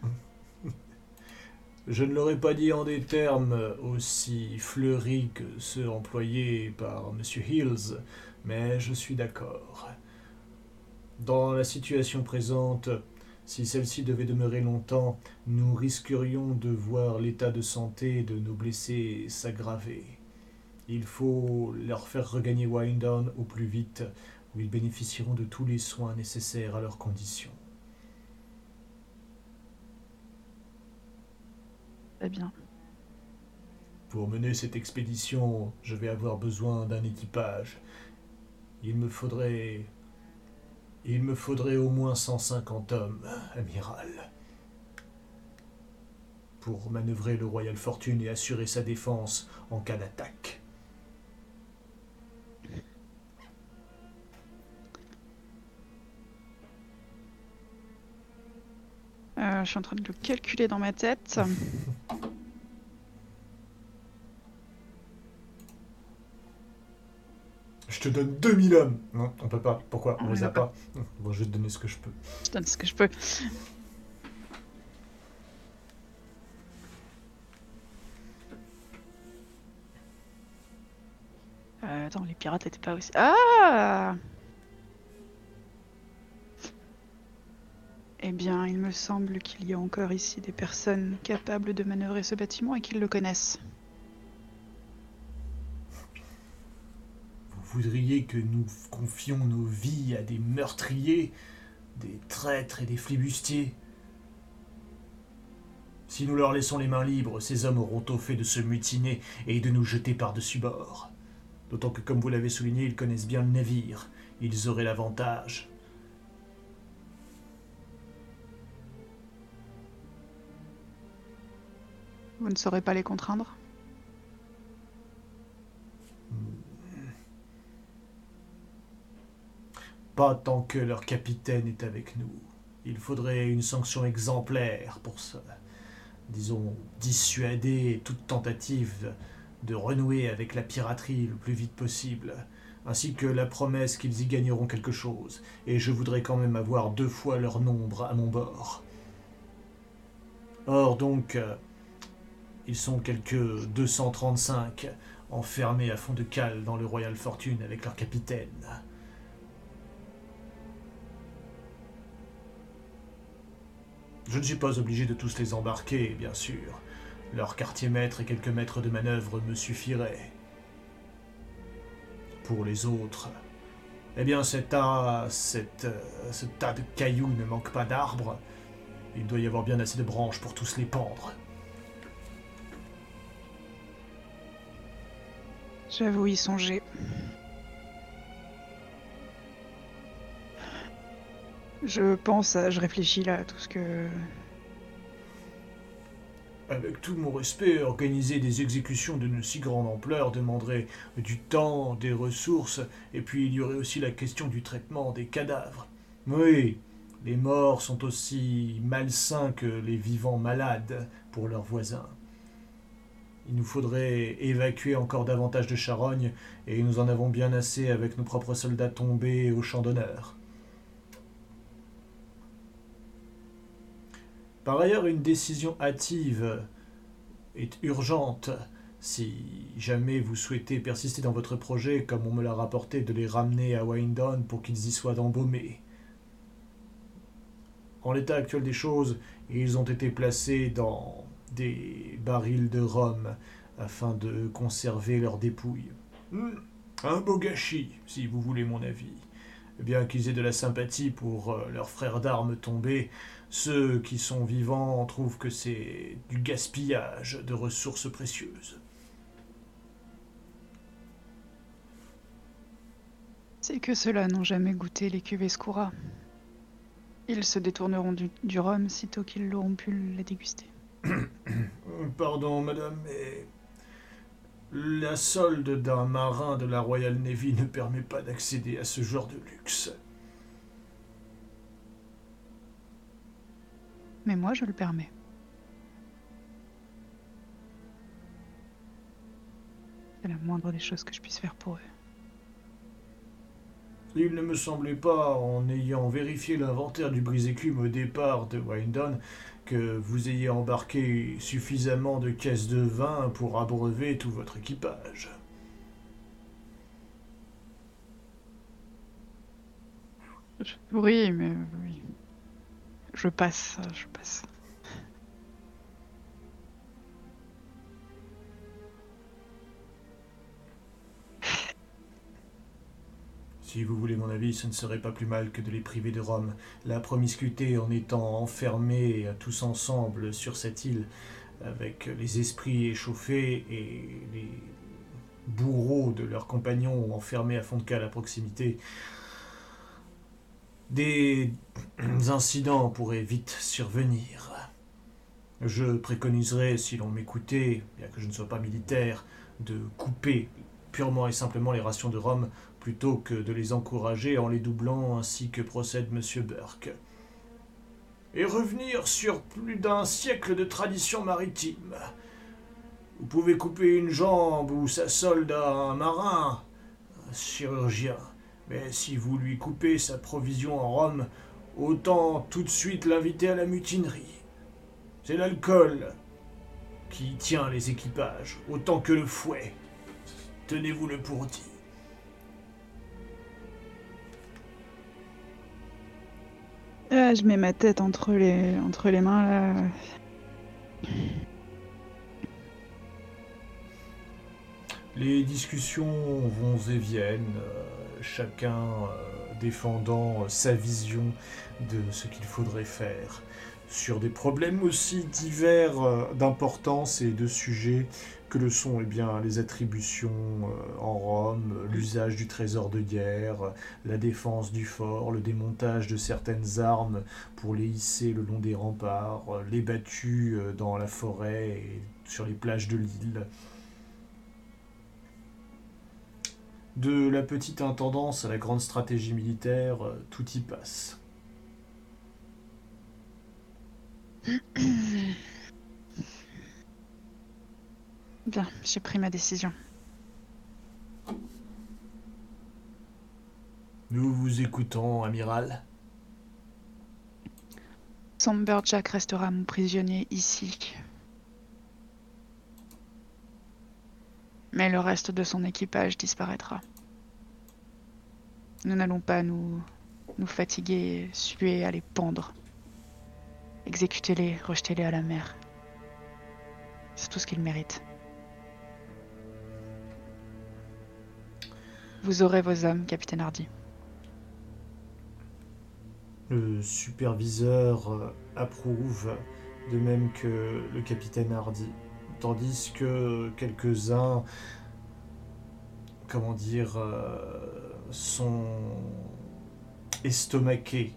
Je ne l'aurais pas dit en des termes aussi fleuris que ceux employés par M. Hills, mais je suis d'accord. Dans la situation présente, si celle-ci devait demeurer longtemps, nous risquerions de voir l'état de santé de nos blessés s'aggraver. Il faut leur faire regagner Windown au plus vite, où ils bénéficieront de tous les soins nécessaires à leurs conditions. Bien. Pour mener cette expédition, je vais avoir besoin d'un équipage. Il me faudrait. Il me faudrait au moins 150 hommes, amiral. Pour manœuvrer le Royal Fortune et assurer sa défense en cas d'attaque. Euh, je suis en train de le calculer dans ma tête. <laughs> Je te donne 2000 hommes. Non, on peut pas. Pourquoi On On les a pas. Bon, je vais te donner ce que je peux. Je donne ce que je peux. Euh, attends, les pirates étaient pas aussi. Ah Eh bien, il me semble qu'il y a encore ici des personnes capables de manœuvrer ce bâtiment et qu'ils le connaissent. Vous voudriez que nous confions nos vies à des meurtriers, des traîtres et des flibustiers Si nous leur laissons les mains libres, ces hommes auront au fait de se mutiner et de nous jeter par-dessus bord. D'autant que, comme vous l'avez souligné, ils connaissent bien le navire. Ils auraient l'avantage. Vous ne saurez pas les contraindre Pas tant que leur capitaine est avec nous. Il faudrait une sanction exemplaire pour ça. Disons, dissuader toute tentative de renouer avec la piraterie le plus vite possible, ainsi que la promesse qu'ils y gagneront quelque chose, et je voudrais quand même avoir deux fois leur nombre à mon bord. Or donc, euh, ils sont quelques 235 enfermés à fond de cale dans le Royal Fortune avec leur capitaine. Je ne suis pas obligé de tous les embarquer, bien sûr. Leur quartier maître et quelques mètres de manœuvre me suffiraient. Pour les autres, eh bien, cet tas, cet, euh, ce tas de cailloux ne manque pas d'arbres. Il doit y avoir bien assez de branches pour tous les pendre. J'avoue y songer. Je pense, je réfléchis là à tout ce que. Avec tout mon respect, organiser des exécutions d'une si grande ampleur demanderait du temps, des ressources, et puis il y aurait aussi la question du traitement des cadavres. Oui, les morts sont aussi malsains que les vivants malades pour leurs voisins. Il nous faudrait évacuer encore davantage de charognes, et nous en avons bien assez avec nos propres soldats tombés au champ d'honneur. Par ailleurs, une décision hâtive est urgente si jamais vous souhaitez persister dans votre projet, comme on me l'a rapporté, de les ramener à Windon pour qu'ils y soient embaumés. En l'état actuel des choses, ils ont été placés dans des barils de rhum afin de conserver leurs dépouilles. Hmm, Un beau gâchis, si vous voulez mon avis. Bien qu'ils aient de la sympathie pour euh, leurs frères d'armes tombés, ceux qui sont vivants trouvent que c'est du gaspillage de ressources précieuses. C'est que ceux-là n'ont jamais goûté les cuvées Skoura. Ils se détourneront du, du rhum sitôt qu'ils l'auront pu la déguster. <coughs> Pardon, madame, mais la solde d'un marin de la Royal Navy ne permet pas d'accéder à ce genre de luxe. Mais moi, je le permets. C'est la moindre des choses que je puisse faire pour eux. Il ne me semblait pas, en ayant vérifié l'inventaire du brise-écume au départ de Windon, que vous ayez embarqué suffisamment de caisses de vin pour abreuver tout votre équipage. Oui, mais oui. Je passe, je passe. Si vous voulez mon avis, ce ne serait pas plus mal que de les priver de Rome. La promiscuité en étant enfermés tous ensemble sur cette île avec les esprits échauffés et les bourreaux de leurs compagnons enfermés à fond de cale à proximité, des <clears throat> incidents pourraient vite survenir. Je préconiserais, si l'on m'écoutait, bien que je ne sois pas militaire, de couper purement et simplement les rations de Rome plutôt que de les encourager en les doublant ainsi que procède M. Burke. Et revenir sur plus d'un siècle de tradition maritime. Vous pouvez couper une jambe ou sa solde à un marin, un chirurgien, mais si vous lui coupez sa provision en Rome, autant tout de suite l'inviter à la mutinerie. C'est l'alcool qui tient les équipages, autant que le fouet. Tenez-vous-le pour dit. Ah, je mets ma tête entre les, mains là. Les discussions vont et viennent, euh, chacun euh, défendant euh, sa vision de ce qu'il faudrait faire, sur des problèmes aussi divers d'importance et de sujets que le sont eh bien, les attributions en Rome, l'usage du trésor de guerre, la défense du fort, le démontage de certaines armes pour les hisser le long des remparts, les battues dans la forêt et sur les plages de l'île. De la petite intendance à la grande stratégie militaire, euh, tout y passe. Bien, j'ai pris ma décision. Nous vous écoutons, amiral. Jack restera mon prisonnier ici. mais le reste de son équipage disparaîtra. Nous n'allons pas nous, nous fatiguer, suer à les pendre. Exécutez-les, rejetez-les à la mer. C'est tout ce qu'ils méritent. Vous aurez vos hommes, capitaine Hardy. Le superviseur euh, approuve, de même que le capitaine Hardy tandis que quelques-uns, comment dire, euh, sont estomaqués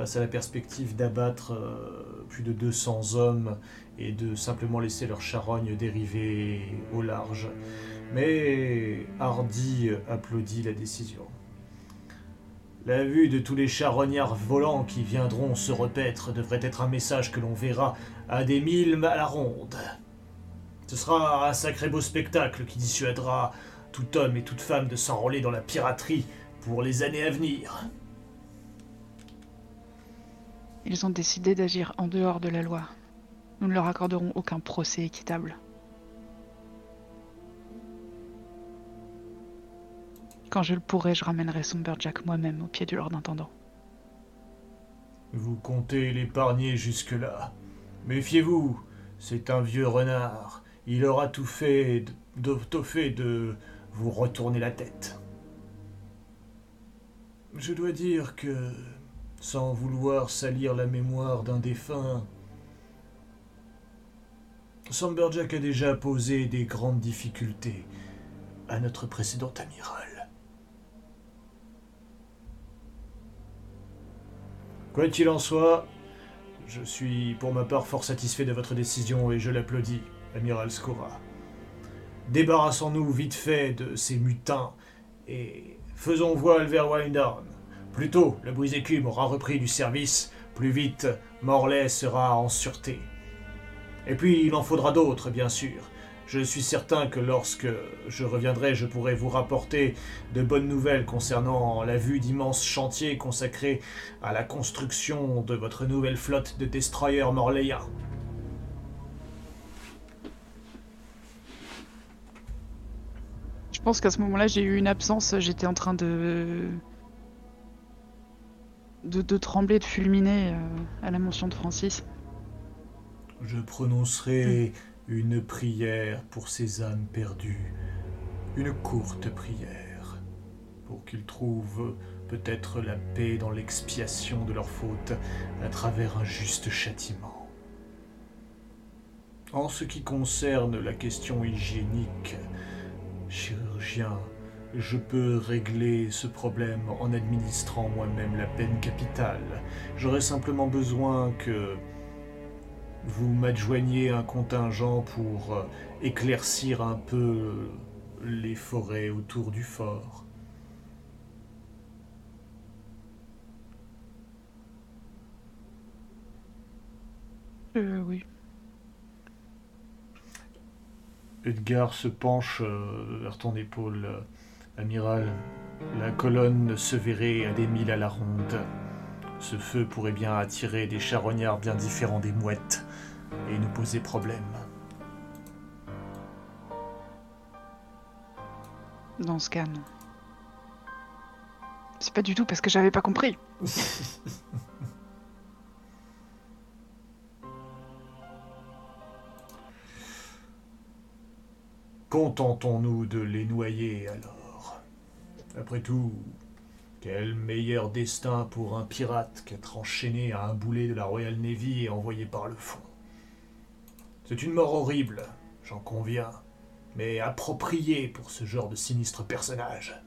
face à la perspective d'abattre euh, plus de 200 hommes et de simplement laisser leur charogne dériver au large. Mais Hardy applaudit la décision. La vue de tous les charognards volants qui viendront se repaître devrait être un message que l'on verra à des mille à la ronde. Ce sera un sacré beau spectacle qui dissuadera tout homme et toute femme de s'enrôler dans la piraterie pour les années à venir. Ils ont décidé d'agir en dehors de la loi. Nous ne leur accorderons aucun procès équitable. Quand je le pourrai, je ramènerai Jack moi-même au pied du Lord Intendant. Vous comptez l'épargner jusque-là. Méfiez-vous, c'est un vieux renard il aura tout fait, de, tout fait de vous retourner la tête. Je dois dire que, sans vouloir salir la mémoire d'un défunt, Samberjack a déjà posé des grandes difficultés à notre précédent amiral. Quoi qu'il en soit, je suis pour ma part fort satisfait de votre décision et je l'applaudis amiral Scora. Débarrassons-nous vite fait de ces mutins et faisons voile vers Windhorn. Plus tôt le brise-écume aura repris du service, plus vite Morlaix sera en sûreté. Et puis il en faudra d'autres, bien sûr. Je suis certain que lorsque je reviendrai, je pourrai vous rapporter de bonnes nouvelles concernant la vue d'immenses chantiers consacrés à la construction de votre nouvelle flotte de destroyers morléens. Je pense qu'à ce moment-là, j'ai eu une absence. J'étais en train de... de, trembler, de fulminer euh, à la mention de Francis. Je prononcerai une prière pour ces âmes perdues. Une courte prière. Pour qu'ils trouvent peut-être la paix dans l'expiation de leurs fautes à travers un juste châtiment. En ce qui concerne la question hygiénique, chirurgien, je peux régler ce problème en administrant moi-même la peine capitale. J'aurais simplement besoin que vous m'adjoigniez un contingent pour euh, éclaircir un peu les forêts autour du fort. Euh, oui. Edgar se penche euh, vers ton épaule. Amiral, la colonne se verrait à des milles à la ronde. Ce feu pourrait bien attirer des charognards bien différents des mouettes et nous poser problème. Dans ce cas, non. C'est pas du tout parce que j'avais pas compris. <laughs> Contentons-nous de les noyer alors. Après tout, quel meilleur destin pour un pirate qu'être enchaîné à un boulet de la Royal Navy et envoyé par le fond? C'est une mort horrible, j'en conviens, mais appropriée pour ce genre de sinistre personnage.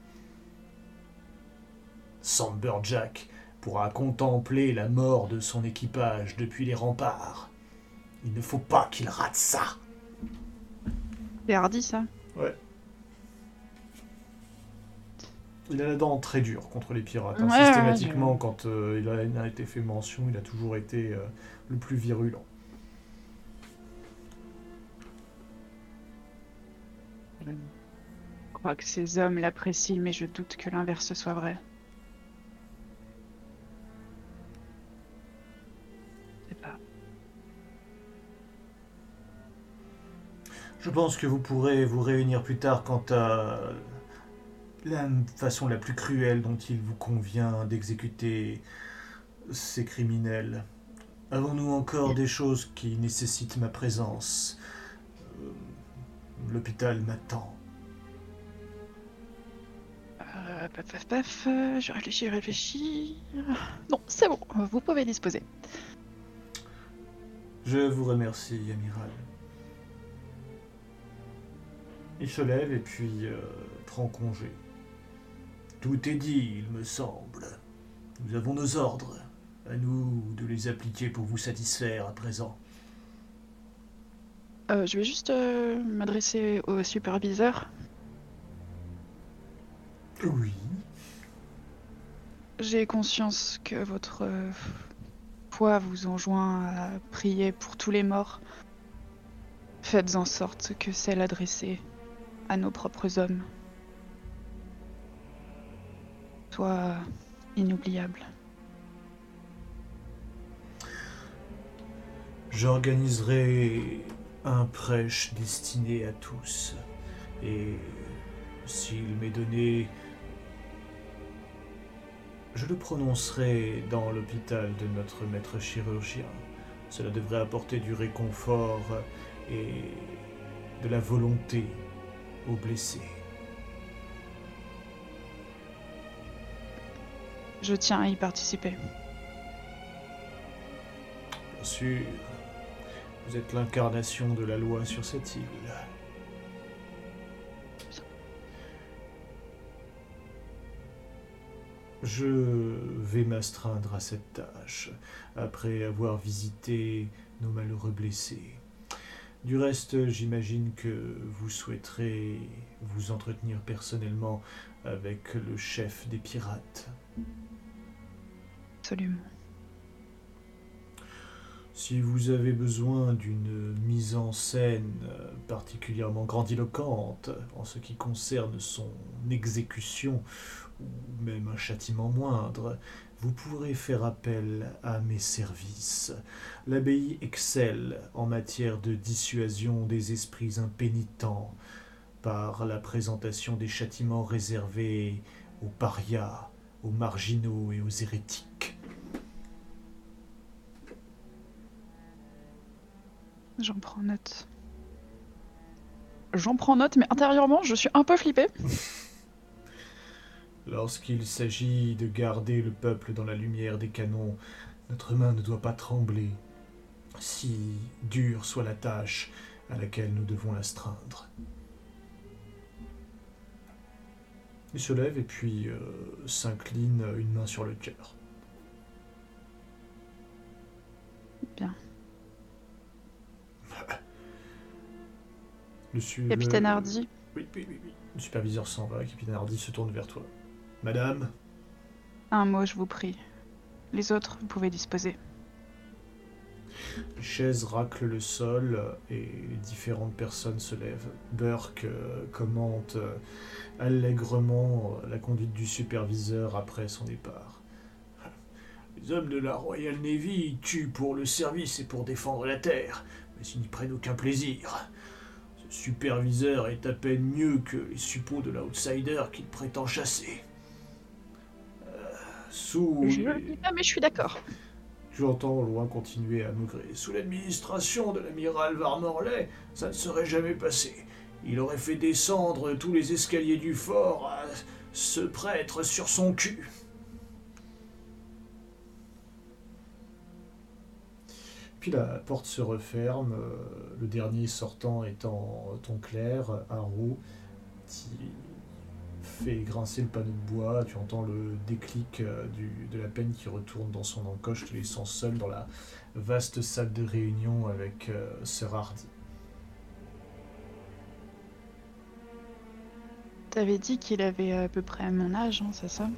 Samberjack pourra contempler la mort de son équipage depuis les remparts. Il ne faut pas qu'il rate ça. C'est hardi ça. Ouais. Il a la dent très dure contre les pirates. hein. Ouais, Systématiquement, ouais. quand euh, il, a, il a été fait mention, il a toujours été euh, le plus virulent. Je crois que ces hommes l'apprécient, mais je doute que l'inverse soit vrai. Je sais pas. Je pense que vous pourrez vous réunir plus tard quant à la façon la plus cruelle dont il vous convient d'exécuter ces criminels. Avons-nous encore des choses qui nécessitent ma présence? Euh, L'hôpital m'attend. Euh, paf, paf, paf, euh, je réfléchis, je réfléchis. Non, c'est bon, vous pouvez disposer. Je vous remercie, amiral. Il se lève et puis euh, prend congé. Tout est dit, il me semble. Nous avons nos ordres. À nous de les appliquer pour vous satisfaire à présent. Euh, je vais juste euh, m'adresser au superviseur. Oui. J'ai conscience que votre euh, foi vous enjoint à prier pour tous les morts. Faites en sorte que celle adressée à nos propres hommes soit inoubliable. J'organiserai un prêche destiné à tous. Et s'il m'est donné, je le prononcerai dans l'hôpital de notre maître chirurgien. Cela devrait apporter du réconfort et de la volonté aux blessés. Je tiens à y participer. Bien sûr, vous êtes l'incarnation de la loi sur cette île. Je vais m'astreindre à cette tâche après avoir visité nos malheureux blessés. Du reste, j'imagine que vous souhaiterez vous entretenir personnellement avec le chef des pirates. Si vous avez besoin d'une mise en scène euh, particulièrement grandiloquente en ce qui concerne son exécution ou même un châtiment moindre, vous pourrez faire appel à mes services. L'abbaye excelle en matière de dissuasion des esprits impénitents par la présentation des châtiments réservés aux parias, aux marginaux et aux hérétiques. J'en prends note. J'en prends note, mais intérieurement, je suis un peu flippée. <laughs> Lorsqu'il s'agit de garder le peuple dans la lumière des canons, notre main ne doit pas trembler. si dure soit la tâche à laquelle nous devons l'astreindre. Il se lève et puis euh, s'incline une main sur le cœur. Bien. Le su- Capitaine Hardy, Oui, oui, oui, oui. Le superviseur s'en va, Capitaine Hardy se tourne vers toi. Madame, un mot, je vous prie. Les autres, vous pouvez disposer. les chaises raclent le sol et différentes personnes se lèvent. Burke euh, commente euh, allègrement euh, la conduite du superviseur après son départ. Les hommes de la Royal Navy tuent pour le service et pour défendre la Terre, ils n'y prennent aucun plaisir. Ce superviseur est à peine mieux que les suppôts de l'outsider qu'il prétend chasser. Euh, sous... Je le dis pas, mais je suis d'accord. J'entends loin continuer à maugrer. Sous l'administration de l'amiral Varmorley, ça ne serait jamais passé. Il aurait fait descendre tous les escaliers du fort à ce prêtre sur son cul. Puis la porte se referme, euh, le dernier sortant étant ton clair, Haru, qui fait grincer le panneau de bois, tu entends le déclic euh, du- de la peine qui retourne dans son encoche, te laissant seul dans la vaste salle de réunion avec euh, Sir Hardy. T'avais dit qu'il avait à peu près mon âge, hein, c'est ça?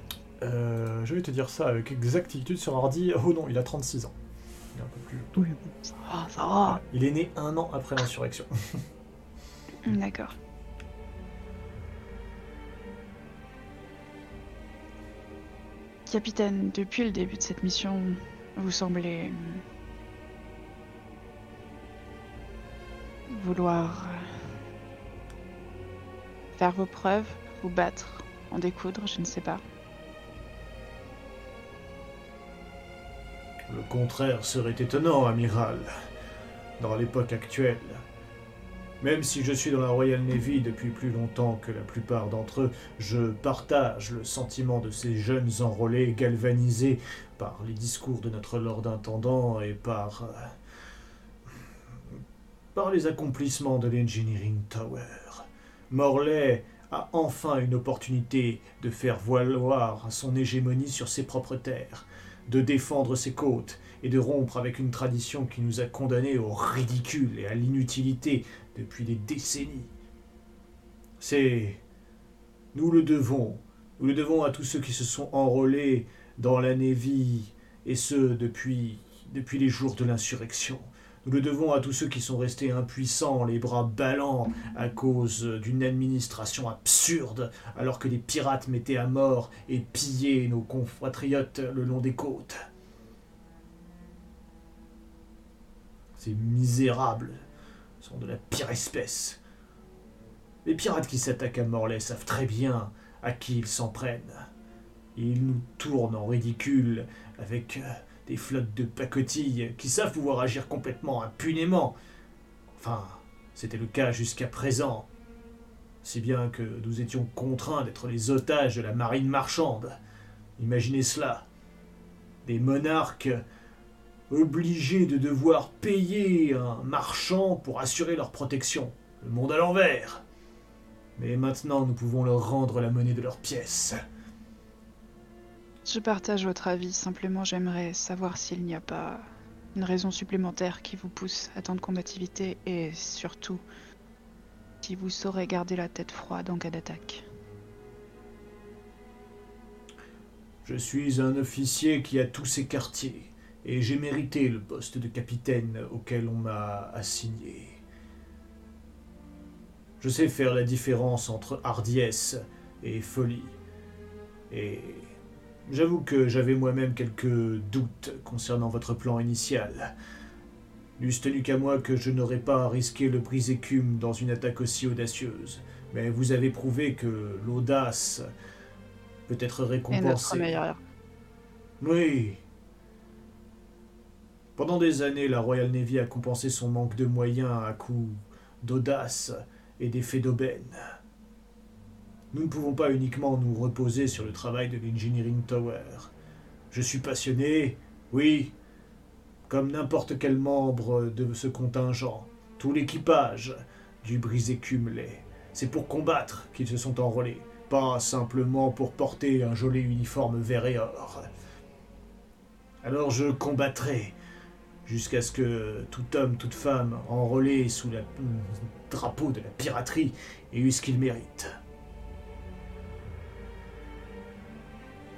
Euh, je vais te dire ça avec exactitude sur Hardy. Oh non, il a 36 ans. Il est un peu plus tôt. Oui, bon, ça va, ça va. Il est né un an après l'insurrection. <laughs> D'accord. Capitaine, depuis le début de cette mission, vous semblez euh, vouloir euh, faire vos preuves, vous battre, en découdre, je ne sais pas. Le contraire serait étonnant, amiral, dans l'époque actuelle. Même si je suis dans la Royal Navy depuis plus longtemps que la plupart d'entre eux, je partage le sentiment de ces jeunes enrôlés galvanisés par les discours de notre Lord Intendant et par. par les accomplissements de l'Engineering Tower. Morlaix a enfin une opportunité de faire valoir son hégémonie sur ses propres terres de défendre ses côtes et de rompre avec une tradition qui nous a condamnés au ridicule et à l'inutilité depuis des décennies. C'est... Nous le devons. Nous le devons à tous ceux qui se sont enrôlés dans la Navy, et ce depuis, depuis les jours de l'insurrection. Nous le devons à tous ceux qui sont restés impuissants, les bras ballants, à cause d'une administration absurde, alors que les pirates mettaient à mort et pillaient nos compatriotes le long des côtes. Ces misérables sont de la pire espèce. Les pirates qui s'attaquent à Morlaix savent très bien à qui ils s'en prennent. Ils nous tournent en ridicule avec des flottes de pacotilles qui savent pouvoir agir complètement impunément. Enfin, c'était le cas jusqu'à présent. Si bien que nous étions contraints d'être les otages de la marine marchande. Imaginez cela. Des monarques obligés de devoir payer un marchand pour assurer leur protection. Le monde à l'envers. Mais maintenant, nous pouvons leur rendre la monnaie de leurs pièces. Je partage votre avis, simplement j'aimerais savoir s'il n'y a pas une raison supplémentaire qui vous pousse à tant de combativité et surtout si vous saurez garder la tête froide en cas d'attaque. Je suis un officier qui a tous ses quartiers, et j'ai mérité le poste de capitaine auquel on m'a assigné. Je sais faire la différence entre hardiesse et folie. Et j'avoue que j'avais moi-même quelques doutes concernant votre plan initial. N'eût tenu qu'à moi que je n'aurais pas risqué le brise-écume dans une attaque aussi audacieuse. Mais vous avez prouvé que l'audace peut être Et notre récompensée. meilleur. Oui. Pendant des années, la Royal Navy a compensé son manque de moyens à coups d'audace et d'effets d'aubaine. Nous ne pouvons pas uniquement nous reposer sur le travail de l'Engineering Tower. Je suis passionné, oui, comme n'importe quel membre de ce contingent, tout l'équipage du brisé l'est. C'est pour combattre qu'ils se sont enrôlés, pas simplement pour porter un joli uniforme vert et or. Alors je combattrai jusqu'à ce que tout homme, toute femme enrôlé sous le drapeau de la piraterie ait eu ce qu'il mérite.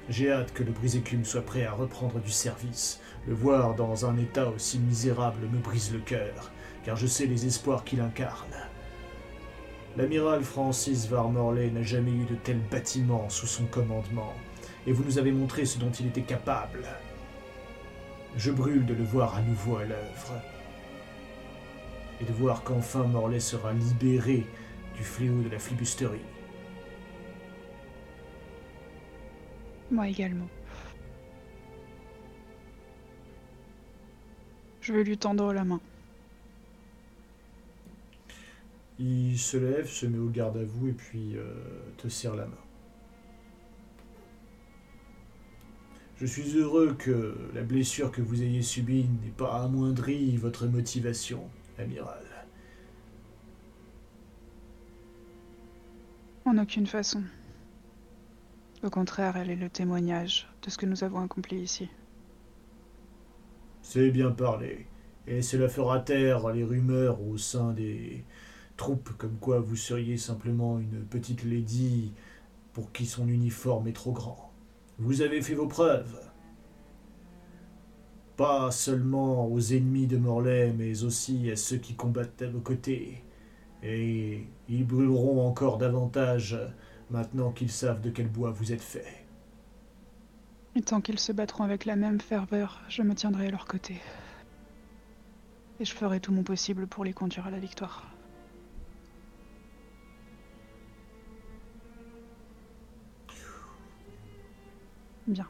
J'ai hâte que le brise-écume soit prêt à reprendre du service. Le voir dans un état aussi misérable me brise le cœur, car je sais les espoirs qu'il incarne. L'amiral Francis Varmorley n'a jamais eu de tels bâtiments sous son commandement, et vous nous avez montré ce dont il était capable. Je brûle de le voir à nouveau à l'œuvre, et de voir qu'enfin Morlaix sera libéré du fléau de la flibusterie. Moi également. Je vais lui tendre la main. Il se lève, se met au garde à vous et puis euh, te serre la main. Je suis heureux que la blessure que vous ayez subie n'ait pas amoindri votre motivation, amiral. En aucune façon. Au contraire, elle est le témoignage de ce que nous avons accompli ici. C'est bien parlé. Et cela fera taire les rumeurs au sein des troupes comme quoi vous seriez simplement une petite lady pour qui son uniforme est trop grand. Vous avez fait vos preuves. Pas seulement aux ennemis de Morlaix, mais aussi à ceux qui combattent à vos côtés. Et ils brûleront encore davantage maintenant qu'ils savent de quel bois vous êtes fait. Et tant qu'ils se battront avec la même ferveur, je me tiendrai à leur côté. Et je ferai tout mon possible pour les conduire à la victoire. Bien.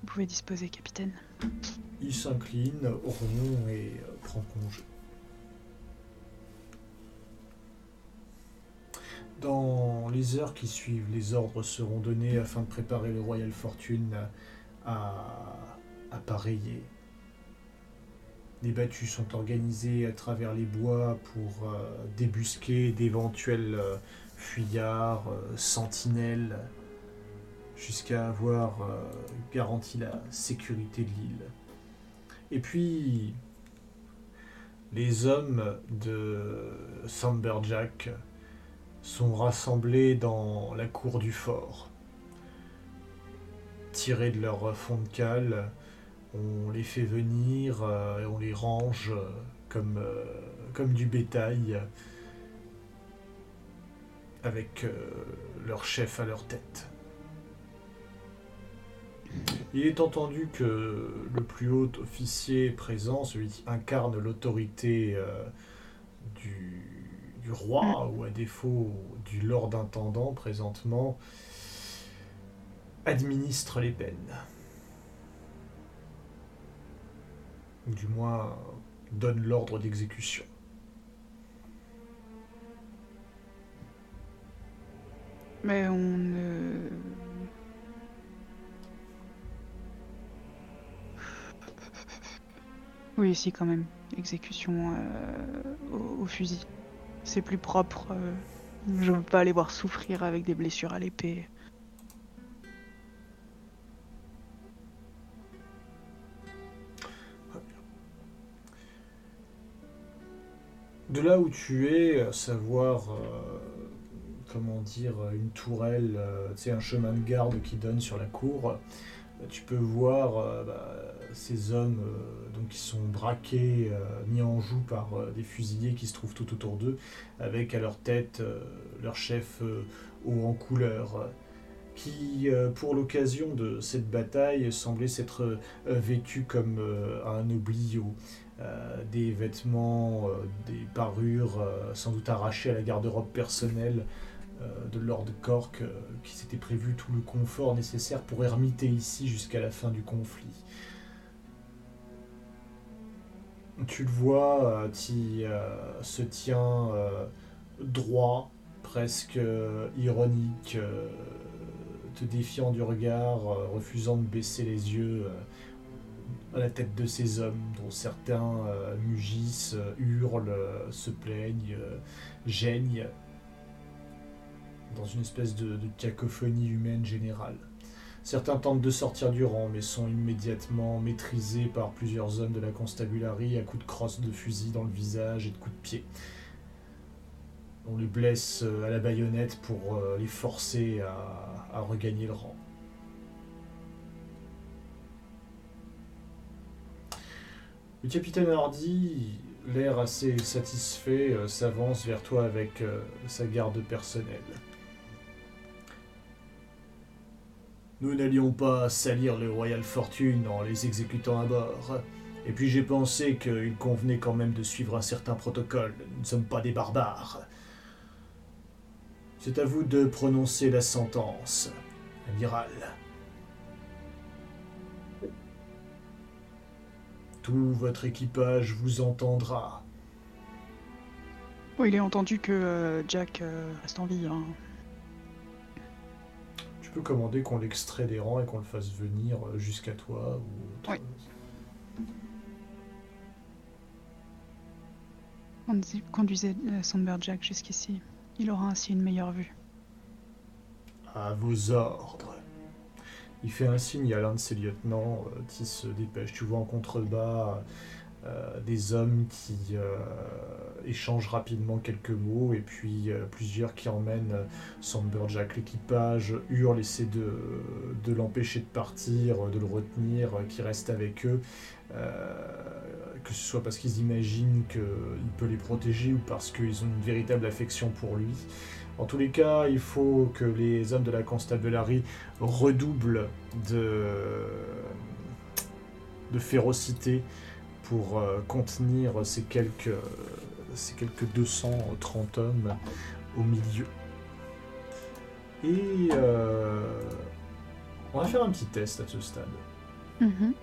Vous pouvez disposer, capitaine. Il s'incline, rond et prend congé. Dans les heures qui suivent, les ordres seront donnés afin de préparer le Royal Fortune à, appareiller. Les battues sont organisées à travers les bois pour euh, débusquer d'éventuels euh, fuyards, euh, sentinelles, jusqu'à avoir garanti la sécurité de l'île. Et puis, les hommes de Samberjack sont rassemblés dans la cour du fort. Tirés de leur fond de cale, on les fait venir euh, et on les range comme, euh, comme du bétail avec euh, leur chef à leur tête. Il est entendu que le plus haut officier présent, celui qui incarne l'autorité du, roi, mm. ou à défaut du lord intendant présentement, administre les peines. Ou du moins donne l'ordre d'exécution. Mais on ne... Oui, si, quand même. Exécution euh, au, fusil. C'est plus propre. Euh, je veux pas les voir souffrir avec des blessures à l'épée. De là où tu es, à savoir, euh, comment dire, une tourelle, euh, tu sais, un chemin de garde qui donne sur la cour, tu peux voir bah, ces hommes euh, donc, qui sont braqués, euh, mis en joue par euh, des fusiliers qui se trouvent tout autour d'eux, avec à leur tête leur chef haut en couleur, qui, pour l'occasion de cette bataille, semblait s'être vêtu comme un oblio. des vêtements, des parures sans doute arrachées à la garde-robe personnelle de Lord Cork, qui s'était prévu tout le confort nécessaire pour ermiter ici jusqu'à la fin du conflit. Tu le vois, qui euh, euh, se tient euh, droit, presque ironique, te défiant du regard, refusant de baisser les yeux, à la tête de ces hommes, dont certains mugissent, hurlent, se plaignent, gênent, dans une espèce de cacophonie humaine générale. Certains tentent de sortir du rang, mais sont immédiatement maîtrisés par plusieurs hommes de la constabulary à coups de crosse de fusil dans le visage et de coups de pied. On les blesse euh, à la baïonnette pour euh, les forcer à, regagner le rang. Le capitaine Hardy, l'air assez satisfait, euh, s'avance vers toi avec sa garde personnelle. Nous n'allions pas salir le Royal Fortune en les exécutant à bord. Et puis j'ai pensé qu'il convenait quand même de suivre un certain protocole. Nous ne sommes pas des barbares. C'est à vous de prononcer la sentence, amiral. Tout votre équipage vous entendra. Il est entendu que euh, Jack euh, reste en vie. Hein. Peux commander qu'on l'extrait des rangs et qu'on le fasse venir euh, jusqu'à toi ou. Oui. Conduis- Conduisez euh, Sandberg Jack jusqu'ici. Il aura ainsi une meilleure vue. À vos ordres. Il fait un signe à l'un de ses lieutenants euh, qui se dépêche. Tu vois en contrebas euh, des hommes qui euh, échangent rapidement quelques mots et puis euh, plusieurs qui emmènent euh, Sandberjack. L'équipage hurle, essaie de, de l'empêcher de partir, de le retenir, euh, qui reste avec eux. Euh, que ce soit parce qu'ils imaginent qu'il peut les protéger ou parce qu'ils ont une véritable affection pour lui. En tous les cas, il faut que les hommes de la constabulary redoublent de, de férocité pour euh, contenir ces quelques, ces quelques 230 hommes au milieu. Et euh, on va faire un petit test à ce stade. Mhm.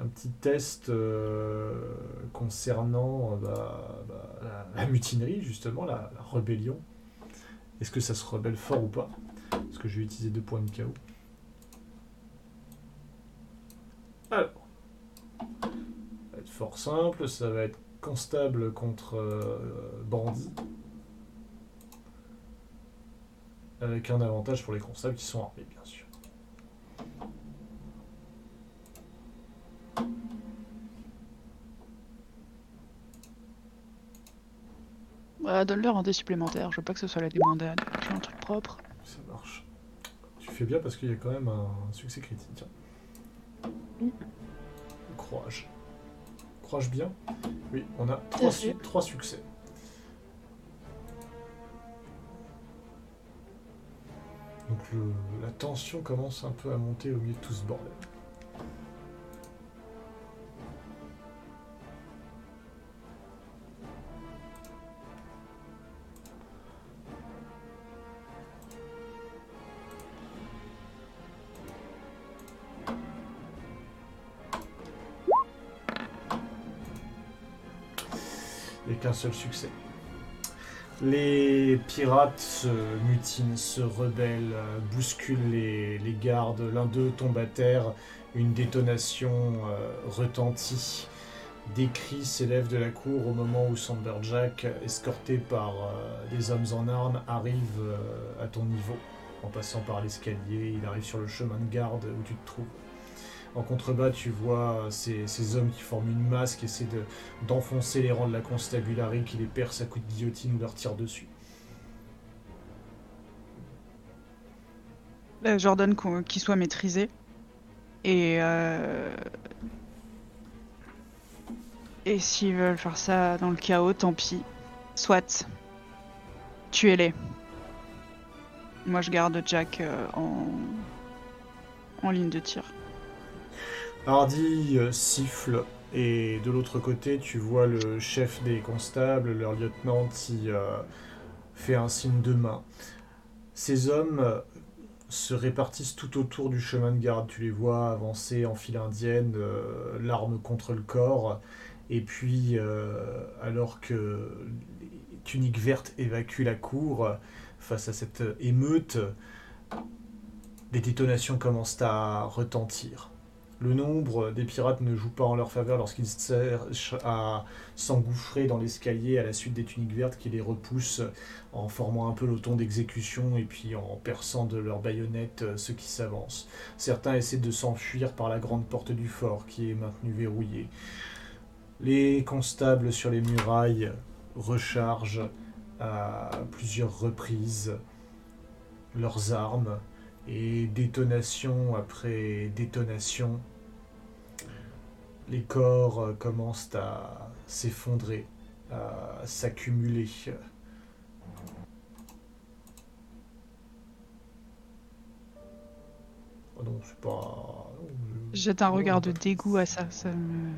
Un petit test euh, concernant euh, bah, bah, la, la mutinerie, justement, la, la rébellion. Est-ce que ça se rebelle fort ou pas? Parce que je vais utiliser deux points de chaos. Alors, ça va être fort simple, ça va être constable contre euh, bandit. Avec un avantage pour les constables qui sont armés, bien sûr. Bah, Donne-leur un dé supplémentaire. Je veux pas que ce soit la débandade. J'ai un truc propre. Ça marche. Tu fais bien parce qu'il y a quand même un succès critique. Tiens. Oui. Bien Oui, on a trois, su- trois succès. Donc le- la tension commence un peu à monter au milieu de tout ce bordel. Seul succès. Les pirates se mutinent, se rebellent, euh, bousculent les, gardes. L'un d'eux tombe à terre. Une détonation euh, retentit. Des cris s'élèvent de la cour au moment où Samberjack, escorté par euh, des hommes en armes, arrive à ton niveau. En passant par l'escalier, il arrive sur le chemin de garde où tu te trouves. En contrebas, tu vois ces, ces hommes qui forment une masse, qui essaient de, d'enfoncer les rangs de la constabulary, qui les percent à coups de guillotine ou leur tirent dessus. Euh, qu'on- qu'il soit maîtrisé. Et euh... Et s'ils veulent faire ça dans le chaos, tant pis. Soit. Tuez-les. Moi je garde Jack euh, en ligne de tir. Hardy euh, siffle et de l'autre côté tu vois le chef des constables, leur lieutenant qui euh, fait un signe de main. Ces hommes euh, se répartissent tout autour du chemin de garde. Tu les vois avancer en file indienne, l'arme contre le corps. Et puis, alors que les tuniques vertes évacuent la cour face à cette émeute, des détonations commencent à retentir. Le nombre des pirates ne joue pas en leur faveur lorsqu'ils cherchent à s'engouffrer dans l'escalier à la suite des tuniques vertes qui les repoussent en formant un peloton d'exécution et puis en perçant de leurs baïonnettes ceux qui s'avancent. Certains essaient de s'enfuir par la grande porte du fort qui est maintenue verrouillée. Les constables sur les murailles rechargent à plusieurs reprises leurs armes et détonation après détonation, les corps euh, commencent à s'effondrer, à s'accumuler. Oh non, c'est pas. Jette un regard de dégoût à ça, ça me.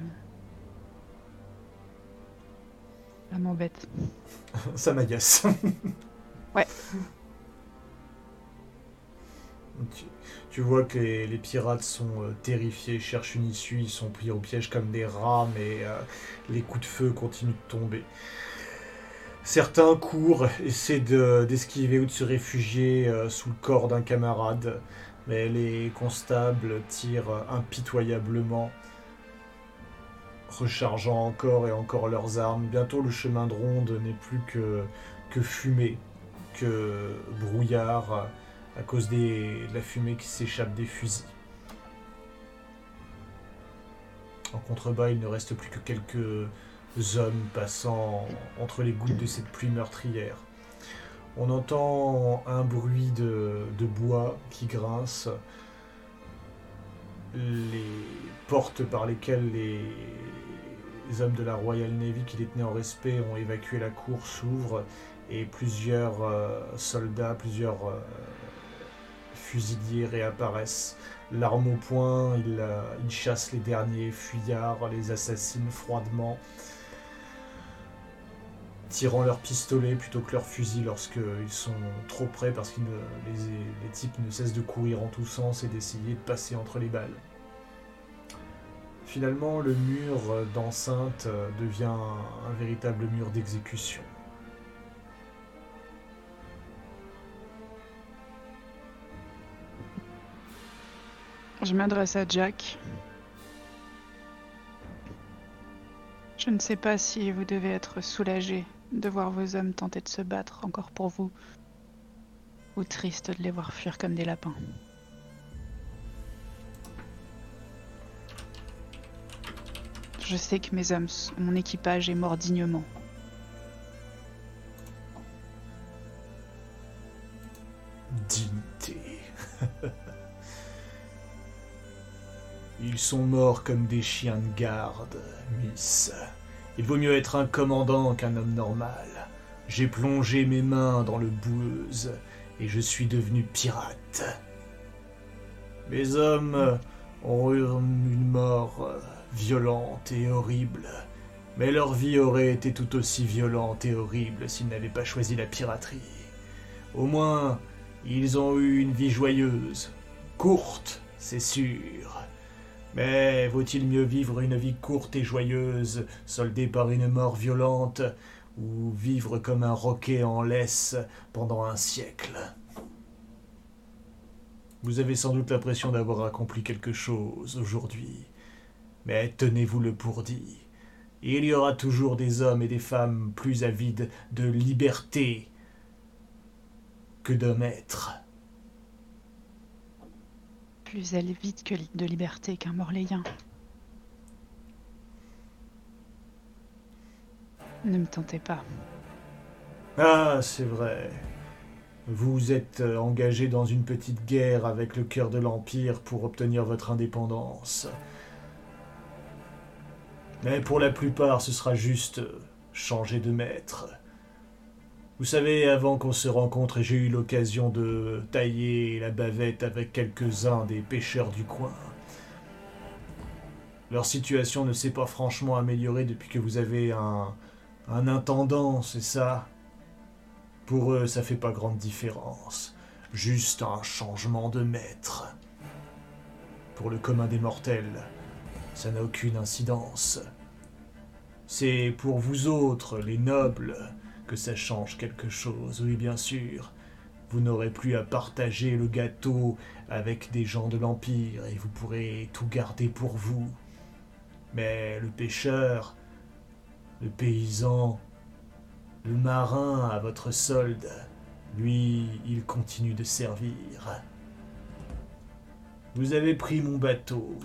Ça m'embête. <laughs> ça m'agace. ouais. <laughs> Tu, vois que les, pirates sont euh, terrifiés, cherchent une issue, ils sont pris au piège comme des rats, mais euh, les coups de feu continuent de tomber. Certains courent, essaient d'esquiver ou de se réfugier euh, sous le corps d'un camarade, mais les constables tirent impitoyablement, rechargeant encore et encore leurs armes. Bientôt le chemin de ronde n'est plus que, que fumée, que brouillard à cause de la fumée qui s'échappe des fusils. En contrebas, il ne reste plus que quelques hommes passant entre les gouttes de cette pluie meurtrière. On entend un bruit de, bois qui grince. Les portes par lesquelles les, hommes de la Royal Navy qui les tenaient en respect ont évacué la cour s'ouvrent et plusieurs euh, soldats, plusieurs euh, fusiliers réapparaissent. L'arme au poing, ils, euh, chassent les derniers fuyards, les assassinent froidement, tirant leurs pistolets plutôt que leurs fusils lorsqu'ils sont trop près parce que les, types ne cessent de courir en tous sens et d'essayer de passer entre les balles. Finalement, le mur d'enceinte euh, devient un véritable mur d'exécution. Je m'adresse à Jack. Je ne sais pas si vous devez être soulagé de voir vos hommes tenter de se battre encore pour vous, ou triste de les voir fuir comme des lapins. Je sais que mes hommes, mon équipage est mort dignement. Dignité. <laughs> Ils sont morts comme des chiens de garde, Miss. Il vaut mieux être un commandant qu'un homme normal. J'ai plongé mes mains dans le boueuse et je suis devenu pirate. Mes hommes ont eu une mort violente et horrible, mais leur vie aurait été tout aussi violente et horrible s'ils n'avaient pas choisi la piraterie. Au moins, ils ont eu une vie joyeuse, courte, c'est sûr, mais vaut-il mieux vivre une vie courte et joyeuse, soldée par une mort violente, ou vivre comme un roquet en laisse pendant un siècle? Vous avez sans doute l'impression d'avoir accompli quelque chose aujourd'hui, mais tenez-vous-le pour dit. Il y aura toujours des hommes et des femmes plus avides de liberté que d'hommes êtres plus elle vite que de liberté qu'un Morléen. Ne me tentez pas. Ah, c'est vrai. Vous êtes euh, engagé dans une petite guerre avec le cœur de l'Empire pour obtenir votre indépendance. Mais pour la plupart, ce sera juste changer de maître. Vous savez, avant qu'on se rencontre, j'ai eu l'occasion de tailler la bavette avec quelques-uns des pêcheurs du coin. Leur situation ne s'est pas franchement améliorée depuis que vous avez un, un intendant, c'est ça? Pour eux, ça fait pas grande différence. Juste un changement de maître. Pour le commun des mortels, ça n'a aucune incidence. C'est pour vous autres, les nobles, que ça change quelque chose, oui bien sûr. vous n'aurez plus à partager le gâteau avec des gens de l'Empire et vous pourrez tout garder pour vous. Mais le pêcheur, le paysan, le marin à votre solde, lui, il continue de servir. Vous avez pris mon bateau.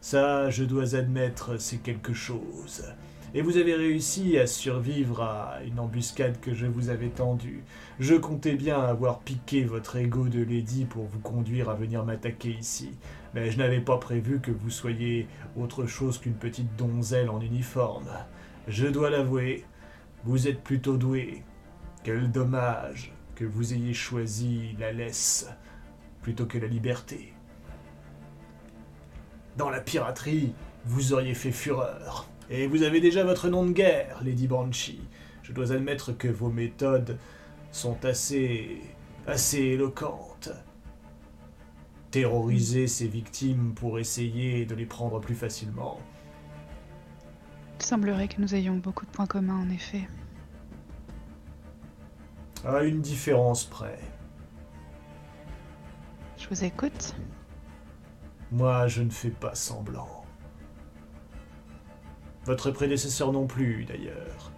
Ça, je dois admettre, c'est quelque chose. Et vous avez réussi à survivre à une embuscade que je vous avais tendue. Je comptais bien avoir piqué votre ego de lady pour vous conduire à venir m'attaquer ici. Mais je n'avais pas prévu que vous soyez autre chose qu'une petite donzelle en uniforme. Je dois l'avouer, vous êtes plutôt doué. Quel dommage que vous ayez choisi la laisse plutôt que la liberté. Dans la piraterie, vous auriez fait fureur. Et vous avez déjà votre nom de guerre, Lady Banshee. Je dois admettre que vos méthodes sont assez. assez éloquentes. Terroriser ses victimes pour essayer de les prendre plus facilement. Il semblerait que nous ayons beaucoup de points communs, en effet. À une différence près. Je vous écoute. Moi, je ne fais pas semblant. Votre prédécesseur non plus, d'ailleurs.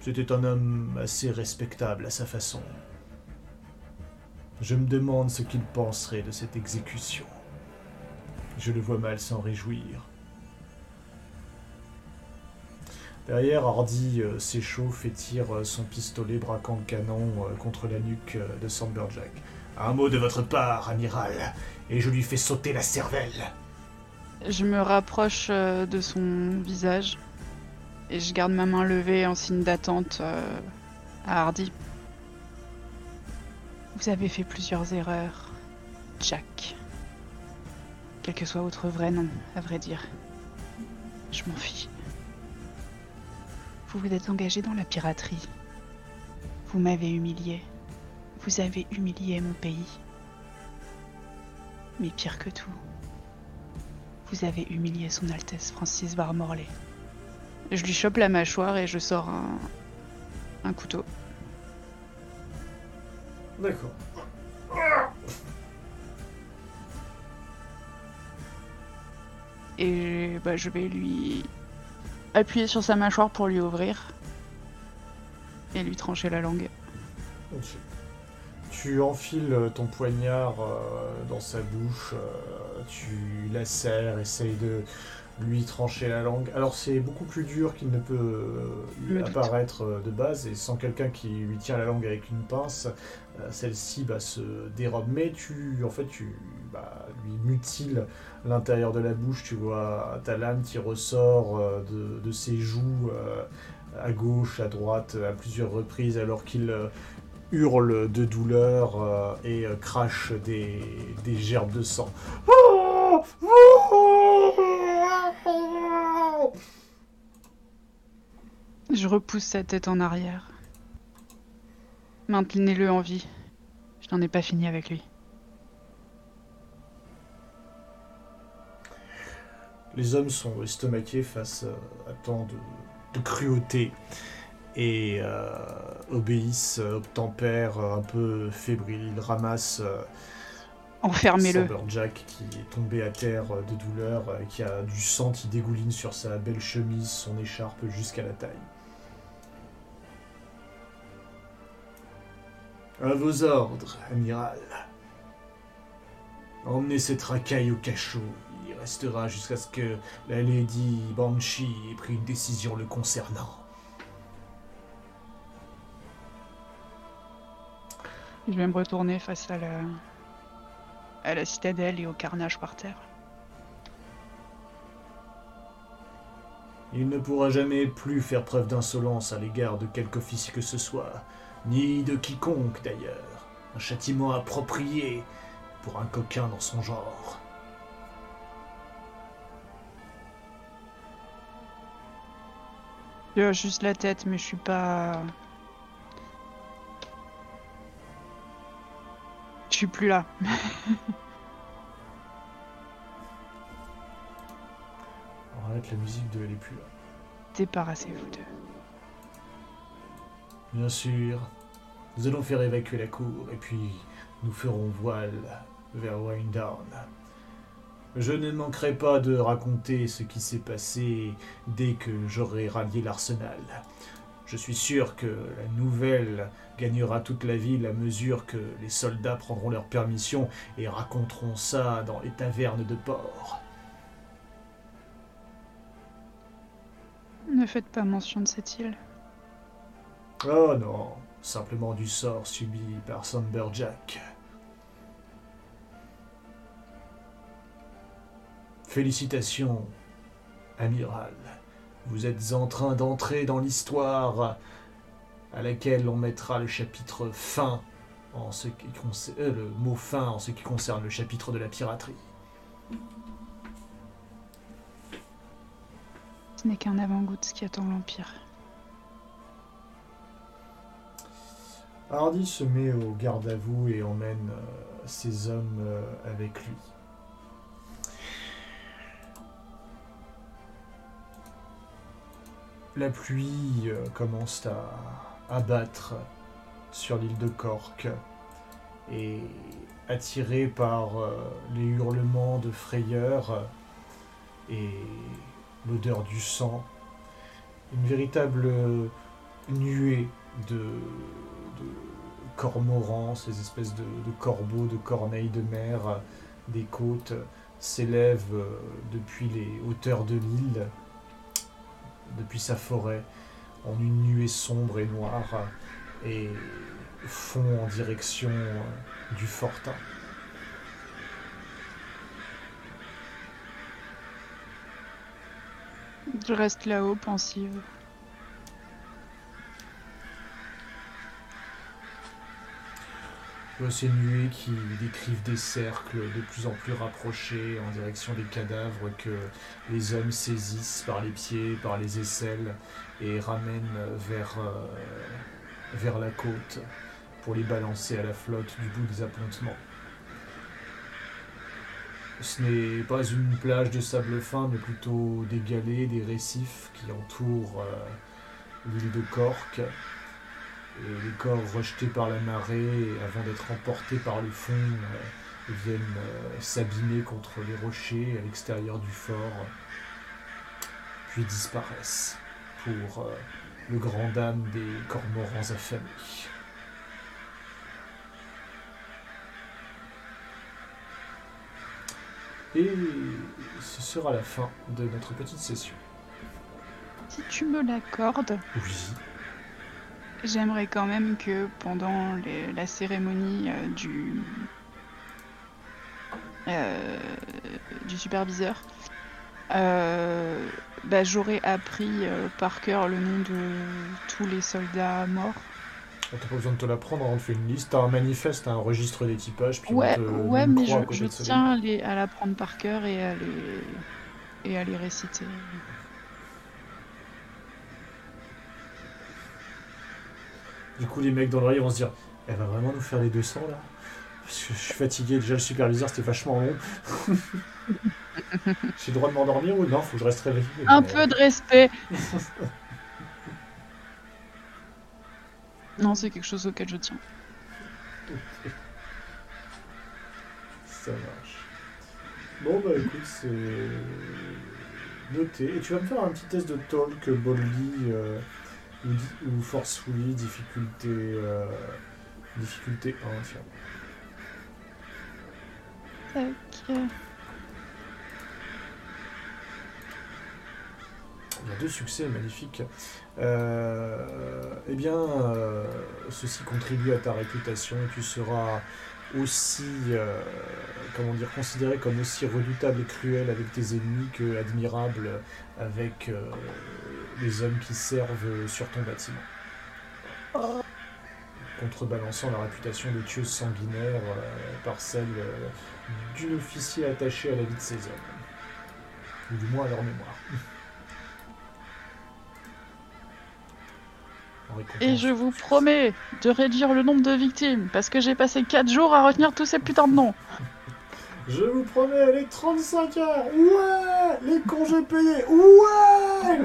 C'était un homme assez respectable à sa façon. Je me demande ce qu'il penserait de cette exécution. Je le vois mal s'en réjouir. Derrière, Hardy euh, s'échauffe et tire euh, son pistolet braquant le canon euh, contre la nuque de Samberjack. Un mot de votre part, amiral, et je lui fais sauter la cervelle. Je me rapproche de son visage et je garde ma main levée en signe d'attente à Hardy. Vous avez fait plusieurs erreurs, Jack. Quel que soit votre vrai nom, à vrai dire. Je m'en fiche. Vous vous êtes engagé dans la piraterie. Vous m'avez humilié. Vous avez humilié mon pays. Mais pire que tout, vous avez humilié son Altesse Francis Barmorley. Je lui chope la mâchoire et je sors un, un couteau. D'accord. Et bah, je vais lui appuyer sur sa mâchoire pour lui ouvrir et lui trancher la langue. Tu enfiles ton poignard euh, dans sa bouche, euh, tu la serres, essayes de lui trancher la langue. Alors c'est beaucoup plus dur qu'il ne peut euh, apparaître de base, et sans quelqu'un qui lui tient la langue avec une pince, celle-ci bah, se dérobe. Mais tu, en fait, tu bah, lui mutiles l'intérieur de la bouche, tu vois ta lame qui ressort de, ses joues à gauche, à droite, à plusieurs reprises, alors qu'il hurle de douleur et crache des, des gerbes de sang. Je repousse sa tête en arrière. Maintenez-le en vie. Je n'en ai pas fini avec lui. les hommes sont estomaqués face à tant de, cruauté et euh, obéissent, obtempèrent, un peu fébriles. Ramassent euh, Enfermez-le. Jack qui est tombé à terre de douleur, euh, qui a du sang qui dégouline sur sa belle chemise, son écharpe jusqu'à la taille. À vos ordres, amiral. Emmenez cette racaille au cachot restera jusqu'à ce que la Lady Banshee ait pris une décision le concernant. Je vais me retourner face à la, à la citadelle et au carnage par terre. Il ne pourra jamais plus faire preuve d'insolence à l'égard de quelque officier que ce soit, ni de quiconque d'ailleurs. Un châtiment approprié pour un coquin dans son genre. Je juste la tête, mais je suis pas. Suis plus là. <laughs> On la musique de Elle est plus là. Débarrassez-vous d'eux. Bien sûr. Nous allons faire évacuer la cour et puis nous ferons voile vers Windown. Je ne manquerai pas de raconter ce qui s'est passé dès que j'aurai rallié l'arsenal. Je suis sûr que la nouvelle gagnera toute la ville à mesure que les soldats prendront leur permission et raconteront ça dans les tavernes de port. Ne faites pas mention de cette île. Oh non, simplement du sort subi par Jack. Félicitations, amiral. Vous êtes en train d'entrer dans l'histoire à laquelle on mettra le chapitre fin en ce qui concerne euh, le mot fin en ce qui concerne le chapitre de la piraterie. Ce n'est qu'un avant-goût de ce qui attend l'Empire. Hardy se met au garde à vous et emmène euh, ses hommes euh, avec lui. La pluie euh, commence à abattre sur l'île de Cork et attiré par les hurlements de frayeur et l'odeur du sang, une véritable nuée de cormorans, ces espèces de, corbeaux, de corneilles de mer euh, des côtes s'élèvent euh, depuis les hauteurs de l'île, depuis sa forêt, en une nuée sombre et noire, et font en direction euh, du fortin. Je reste là-haut, pensive. Ces nuées qui décrivent des cercles de plus en plus rapprochés en direction des cadavres que les hommes saisissent par les pieds, par les aisselles et ramènent vers, euh, vers la côte pour les balancer à la flotte du bout des appontements. Ce n'est pas une plage de sable fin, mais plutôt des galets, des récifs qui entourent euh, l'île de Cork les corps rejetés par la marée, avant d'être emportés par le fond, euh, viennent euh, s'abîmer contre les rochers à l'extérieur du fort, puis disparaissent pour euh, le grand dame des cormorans affamés. Et ce sera la fin de notre petite session. Si tu me l'accordes. Oui. J'aimerais quand même que pendant la cérémonie euh, du, euh, du superviseur, euh, bah, j'aurais appris par cœur le nom de tous les soldats morts. T'as pas besoin de te l'apprendre, on te fait une liste, t'as un manifeste, t'as un registre d'équipage, puis ouais, ouais, mais je, je tiens à, les, à l'apprendre par cœur et à les, et à les réciter. Du coup, les mecs dans le vont se dire Elle va vraiment nous faire les 200 là? Parce que je suis fatigué, déjà le superviseur c'était vachement long. <laughs> J'ai le droit de m'endormir ou non? Faut que je reste réveillé. Un peu de respect <laughs> Non, c'est quelque chose auquel je tiens. Ça marche. Bon bah écoute, c'est noté. Et tu vas me faire un petit test de talk boldly. Euh ou, force oui, difficulté, euh, difficulté 1, tiens. Tac. Il y a deux succès magnifiques. Euh, eh bien, euh, ceci contribue à ta réputation et tu seras aussi, euh, comment dire, considéré comme aussi redoutable et cruel avec tes ennemis que admirable avec les hommes qui servent sur ton bâtiment. Contrebalançant la réputation de tueuse sanguinaire euh, par celle d'une officier attachée à la vie de ses hommes. Ou du moins à leur mémoire. Et je vous promets de réduire le nombre de victimes, parce que j'ai passé 4 jours à retenir tous ces putains de noms. <laughs> Je vous promets les 35 heures, ouais Les congés payés, ouais